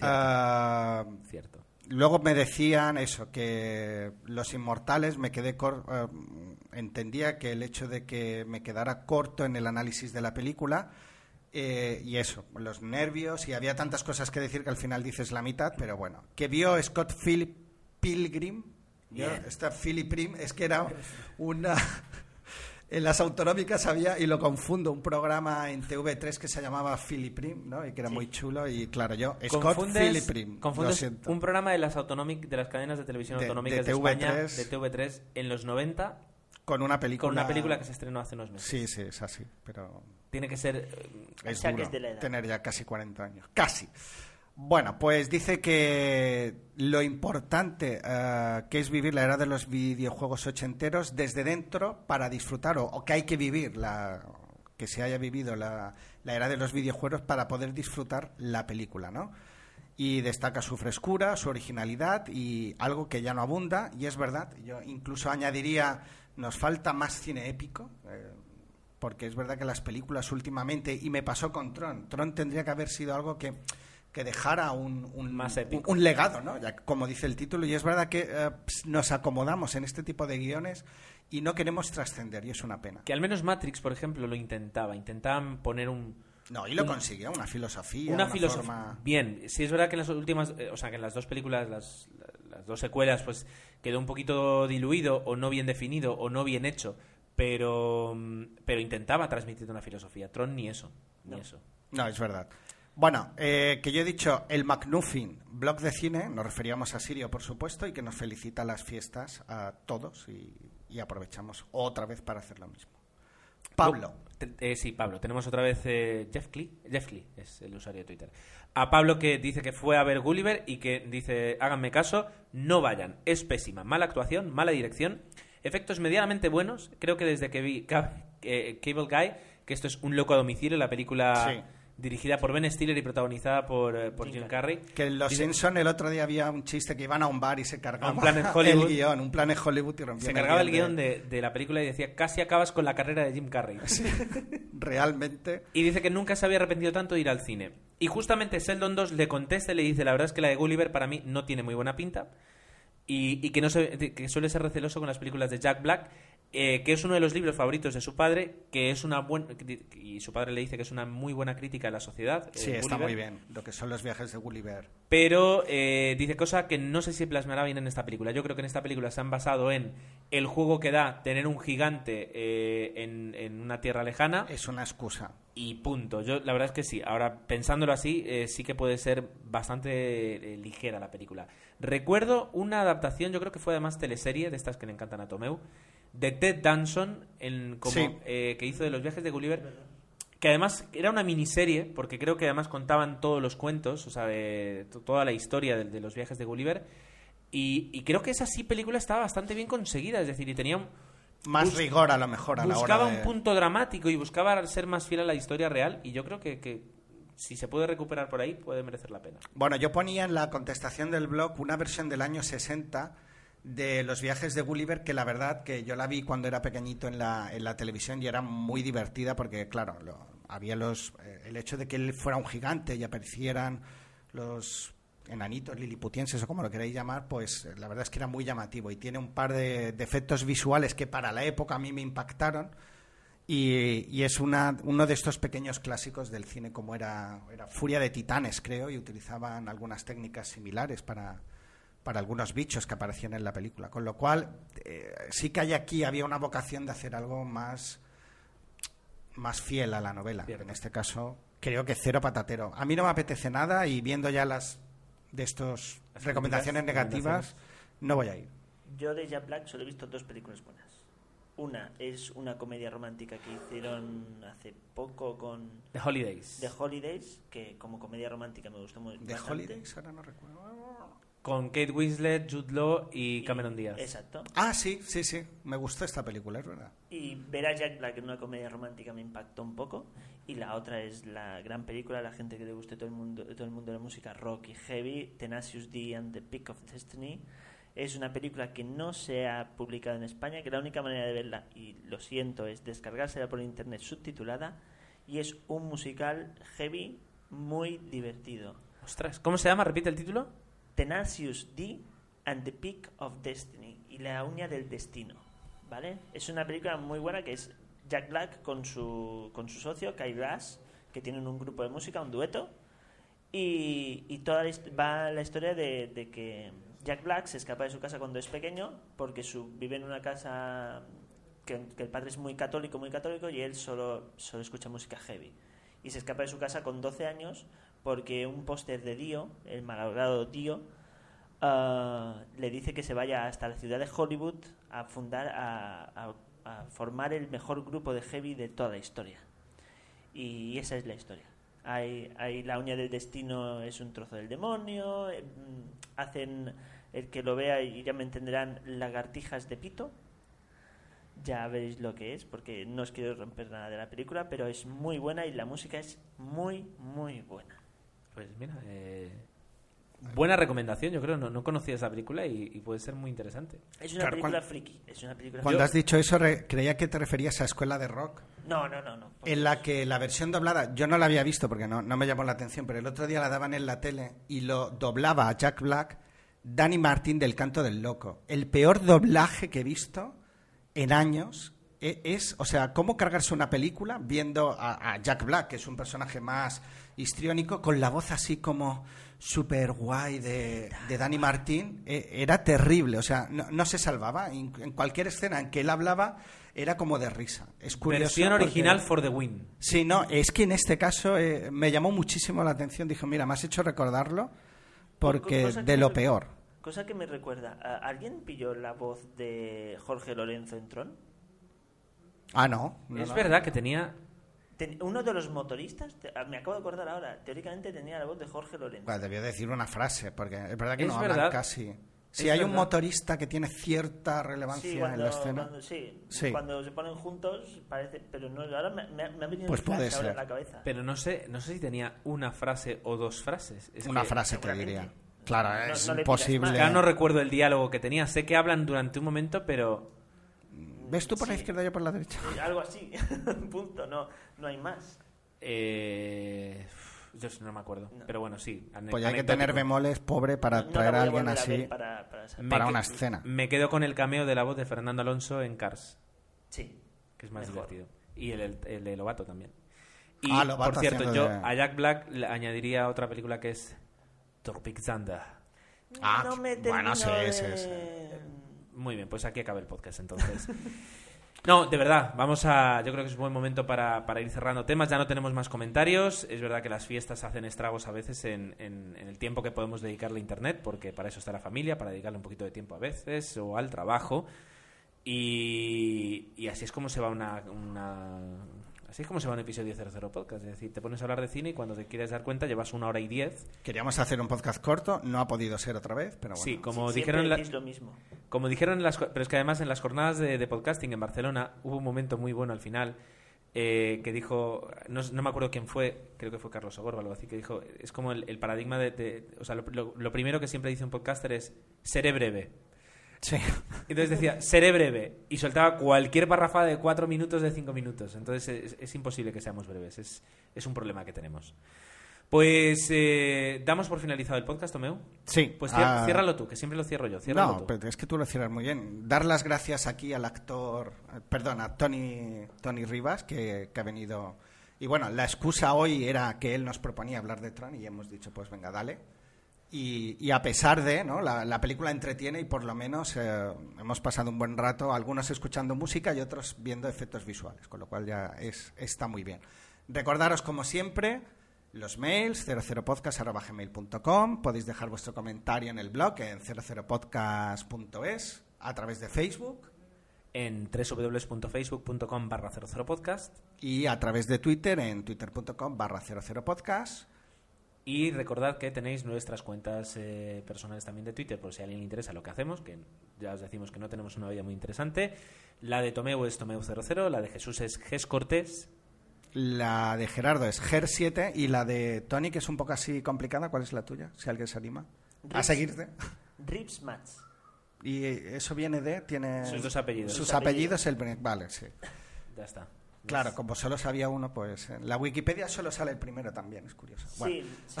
Ah, Cierto. Luego me decían eso, que Los Inmortales me quedé cor- eh, entendía que el hecho de que me quedara corto en el análisis de la película eh, y eso, los nervios y había tantas cosas que decir que al final dices la mitad, pero bueno, que vio Scott Philip Pilgrim, esta Philip Prim, es que era una en las autonómicas había, y lo confundo, un programa en TV3 que se llamaba Philip Prim, ¿no? Y que era muy chulo y claro, yo Scott Philip Prim, lo confundes siento. un programa de las de las cadenas de televisión De- autonómicas de de, España, TV3. de TV3 en los 90 con una película con una película que se estrenó hace unos meses. Sí, sí, es así, pero Tiene que ser eh, es duro de la edad. tener ya casi 40 años. Casi. Bueno, pues dice que lo importante eh, que es vivir la era de los videojuegos ochenteros desde dentro para disfrutar, o, que hay que vivir la, que se haya vivido la, la era de los videojuegos para poder disfrutar la película, ¿no? y destaca su frescura, su originalidad y algo que ya no abunda. Y es verdad, yo incluso añadiría, nos falta más cine épico, eh, porque es verdad que las películas últimamente, y me pasó con Tron, Tron tendría que haber sido algo que, que dejara un, un, Más un- épico. un legado, ¿no? Ya, como dice el título, y es verdad que eh, nos acomodamos en este tipo de guiones y no queremos trascender, y es una pena. Que al menos Matrix, por ejemplo, lo intentaba. Intentaban poner un, No, y lo consiguió, una filosofía, una una, filosofía. forma... Bien, sí es verdad que en las últimas, eh, o sea, que en las dos películas, las, las dos secuelas, pues quedó un poquito diluido o no bien definido o no bien hecho, pero, mm, pero intentaba transmitir una filosofía. Tron ni eso, ni eso. No, es verdad. Bueno, eh, que yo he dicho el McNuffin blog de cine, nos referíamos a Sirio, por supuesto, y que nos felicita las fiestas a todos y, y aprovechamos otra vez para hacer lo mismo. Pablo. Eh, sí, Pablo. Tenemos otra vez eh, Jeff Clee. Jeff Clee es el usuario de Twitter. A Pablo que dice que fue a ver Gulliver y que dice, háganme caso, no vayan. Es pésima. Mala actuación, mala dirección. Efectos medianamente buenos. Creo que desde que vi eh, Cable Guy, que esto es Un loco a domicilio, la película Sí. Dirigida por Ben Stiller y protagonizada por, eh, por Jim Jim Carrey. Que en Los Simpson el otro día había un chiste que iban a un bar y se cargaba un Planet Hollywood. el guion, un plan en Hollywood y rompían Se cargaba el guion de, de la película y decía, casi acabas con la carrera de Jim Carrey. Realmente, Y dice que nunca se había arrepentido tanto de ir al cine. Y justamente Sheldon 2 le contesta y le dice, la verdad es que la de Gulliver para mí no tiene muy buena pinta. Y, y que, no se- que suele ser receloso con las películas de Jack Black, eh, que es uno de los libros favoritos de su padre, que es una buena... Y su padre le dice que es una muy buena crítica a la sociedad. sí, eh, está Gulliver. muy bien. Lo que son los viajes de Gulliver. Pero eh, dice cosa que no sé si plasmará bien en esta película. Yo creo que en esta película se han basado en el juego que da tener un gigante eh, en, en una tierra lejana Es una excusa. y punto. Yo la verdad es que sí. Ahora pensándolo así, eh, sí que puede ser bastante ligera la película. Recuerdo una adaptación, yo creo que fue además teleserie de estas que le encantan a Tomeu, de Ted Danson en, como, Sí. eh, que hizo de los viajes de Gulliver. Que además era una miniserie, porque creo que además contaban todos los cuentos, o sea, toda la historia de, de los viajes de Gulliver. Y, y creo que esa sí película estaba bastante bien conseguida, es decir, y tenía un, Más rigor a lo mejor a la buscaba hora de... un punto dramático y buscaba ser más fiel a la historia real y yo creo que, que si se puede recuperar por ahí puede merecer la pena. Bueno, yo ponía en la contestación del blog una versión del año 60 de los viajes de Gulliver que la verdad que yo la vi cuando era pequeñito en la, en la televisión y era muy divertida porque claro, lo- había los eh, el hecho de que él fuera un gigante y aparecieran los enanitos liliputienses o como lo queráis llamar, pues eh, la verdad es que era muy llamativo y tiene un par de, de efectos visuales que para la época a mí me impactaron y, y es una, uno de estos pequeños clásicos del cine como era, era Furia de Titanes, creo, y utilizaban algunas técnicas similares para, para algunos bichos que aparecían en la película. Con lo cual, eh, sí que hay aquí, había una vocación de hacer algo más, más fiel a la novela. Cierto. En este caso, creo que cero patatero. A mí no me apetece nada y viendo ya las de estos Las recomendaciones negativas, no voy a ir. Yo de Jack Black solo he visto dos películas buenas. Una es una comedia romántica que hicieron hace poco con The Holidays. The Holidays, que como comedia romántica me gustó muy De bastante. Holidays, ahora no recuerdo. Con Kate Winslet, Jude Law y Cameron Díaz. Exacto. Ah, sí, sí, sí. Me gustó esta película, es verdad. Y ver a Jack Black en una comedia romántica me impactó un poco. Y la otra es la gran película, a la gente que le guste todo el mundo, todo el mundo de la música rock y heavy, Tenacious D and the Peak of Destiny. Es una película que no se ha publicado en España, que la única manera de verla, y lo siento, es descargársela por internet subtitulada. Y es un musical heavy muy divertido. Ostras, ¿cómo se llama? Repite el título. Tenacious D and the Peak of Destiny y la uña del destino, ¿vale? Es una película muy buena que es Jack Black con su, con su socio Kyle Glass, que tienen un grupo de música, un dueto, y, y toda la va la historia de, de que Jack Black se escapa de su casa cuando es pequeño porque su, vive en una casa que, el padre es muy católico, muy católico y él solo, solo escucha música heavy. Y se escapa de su casa con 12 años porque un póster de Dio, el malogrado Dio, ah, le dice que se vaya hasta la ciudad de Hollywood a fundar, a, a- a formar el mejor grupo de heavy de toda la historia. Y esa es la historia. Hay, hay la uña del destino es un trozo del demonio, eh, mm, hacen el que lo vea y ya me entenderán lagartijas de pito. ya veréis lo que es, porque no os quiero romper nada de la película, pero es muy buena y la música es muy, muy buena. Pues mira, eh, buena recomendación, yo creo. No, no conocía esa película y, y puede ser muy interesante. Es una Claro, película cuan- friki, es una película Cuando has dicho eso, re- creía que te referías a Escuela de Rock, No, no, no, no. en la que la versión doblada, yo no la había visto porque no, no me llamó la atención, pero el otro día la daban en la tele y lo doblaba a Jack Black, Danny Martin del Canto del Loco. El peor doblaje que he visto en años e- es, o sea, cómo cargarse una película viendo a, a Jack Black, que es un personaje más histriónico, con la voz así como super guay de, de Danny Martin, e- era terrible, o sea, no, no se salvaba. En, en cualquier escena en que él hablaba era como de risa. Es curioso. Versión porque- original for the win. Sí, no, es que en este caso eh, me llamó muchísimo la atención. Dije, mira, me has hecho recordarlo porque Cosa que de lo me- peor. Cosa que me recuerda, ¿a- ¿alguien pilló la voz de Jorge Lorenzo en Tron? Ah, no. no, es no. verdad que tenía... Ten- Uno de los motoristas, te- ah, me acabo de acordar ahora, teóricamente tenía la voz de Jorge Lorenzo. Bueno, debió decir una frase, porque es verdad que Es no hablan verdad. casi. Si hay un motorista que tiene cierta relevancia Sí, en la escena. cuando- sí, Sí. cuando se ponen juntos parece, pero no, ahora me, me- me ha venido Pues puede ahora ser. en la cabeza. Pero no sé, no sé si tenía una frase o dos frases. Es una que- frase te diría. Claro, No- es no imposible. Ya no recuerdo el diálogo que tenía. Sé que hablan durante un momento, pero... ¿Ves tú por la izquierda y yo por la derecha? Eh, Algo así, punto, no, no hay más. Eh, yo no me acuerdo. No. Pero bueno, sí. Pues ya hay que tener bemoles pobre para No traer a alguien así. para, una escena. Me quedo con el cameo de la voz de Fernando Alonso en Cars, Sí, que es más Mejor. divertido. Y el, el, el de Lobato también. Y, Ah, Lobato por cierto, yo de- a Jack Black le añadiría otra película que es Tropic Thunder. Ah, no me bueno, sí, sí, sí. Muy bien, pues aquí acaba el podcast entonces. No, de verdad, vamos a. Yo creo que es un buen momento para, para ir cerrando temas. Ya no tenemos más comentarios. Es verdad que las fiestas hacen estragos a veces en, en- en el tiempo que podemos dedicarle a internet, porque para eso está la familia, para dedicarle un poquito de tiempo a veces, o al trabajo. Y, y así es como se va una, una- Así es como se va un episodio de 00 Podcast. Es decir, te pones a hablar de cine y cuando te quieres dar cuenta llevas una hora y diez. Queríamos hacer un podcast corto, no ha podido ser otra vez, pero bueno. Sí, como Sí, dijeron. la- lo mismo. Como dijeron en las... Pero es que además en las jornadas de, de podcasting en Barcelona hubo un momento muy bueno al final eh, que dijo... No, no me acuerdo quién fue, creo que fue Carlos Ogor o algo así, que dijo... Es como el, el paradigma de... de- o sea, lo, lo- lo primero que siempre dice un podcaster es seré breve. Sí. Entonces decía, seré breve. Y soltaba cualquier parrafada de cuatro minutos, de cinco minutos. Entonces es, es imposible que seamos breves. Es, es un problema que tenemos. Pues eh, damos por finalizado el podcast, Tomeu. Sí. Pues ah, ciérralo tú, que siempre lo cierro yo. Ciérralo No, tú. pero es que tú lo cierras muy bien. Dar las gracias aquí al actor, eh, perdón, a Tony, Tony Rivas, que, que ha venido. Y bueno, la excusa hoy era que él nos proponía hablar de Tron y hemos dicho, pues venga, dale. Y, y a pesar de, ¿no? La, la película entretiene y por lo menos eh, hemos pasado un buen rato, algunos escuchando música y otros viendo efectos visuales, con lo cual ya es, está muy bien. Recordaros, como siempre, los mails 00podcast.gmail.com podéis dejar vuestro comentario en el blog en 00podcast.es a través de Facebook en www.facebook.com barra 00podcast y a través de Twitter en twitter.com barra 00podcast y recordad que tenéis nuestras cuentas eh, personales también de Twitter por si a alguien le interesa lo que hacemos, que ya os decimos que no tenemos una vida muy interesante. La de Tomeu es Tomeu00, la de Jesús es Ges Cortés La de Gerardo es Ger7 y la de Tony, que es un poco así complicada. ¿Cuál es la tuya? Si alguien se anima a seguirte. Rips Mats. Y eso viene de. Tiene Sus dos apellidos. Sus Sus apellidos, el. Vale, sí. Ya está. Claro, como solo sabía uno, pues en la Wikipedia solo sale el primero también, es curioso. Bueno, Sí, sí.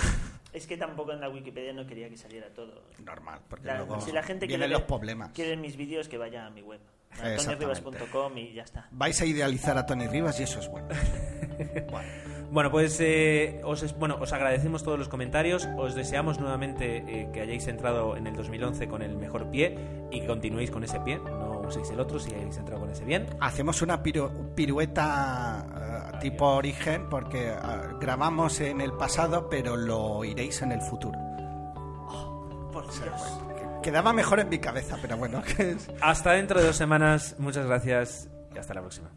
es que tampoco en la Wikipedia no quería que saliera todo. normal, porque La- luego si la gente quiere los problemas. quiere ver mis vídeos, que vaya a mi web. AntonioRivas.com y ya está. Vais a idealizar a Tony Rivas y eso es bueno. bueno. Bueno, pues eh, os, bueno, os agradecemos todos los comentarios, os deseamos nuevamente eh, que hayáis entrado en el 2011 con el mejor pie y que continuéis con ese pie, no uséis el otro si hayáis entrado con ese bien. Hacemos una piru- pirueta eh, tipo origen porque eh, grabamos en el pasado, pero lo iréis en el futuro. Por Dios. Que- Quedaba mejor en mi cabeza, pero bueno, que es... Hasta dentro de dos semanas, muchas gracias y hasta la próxima.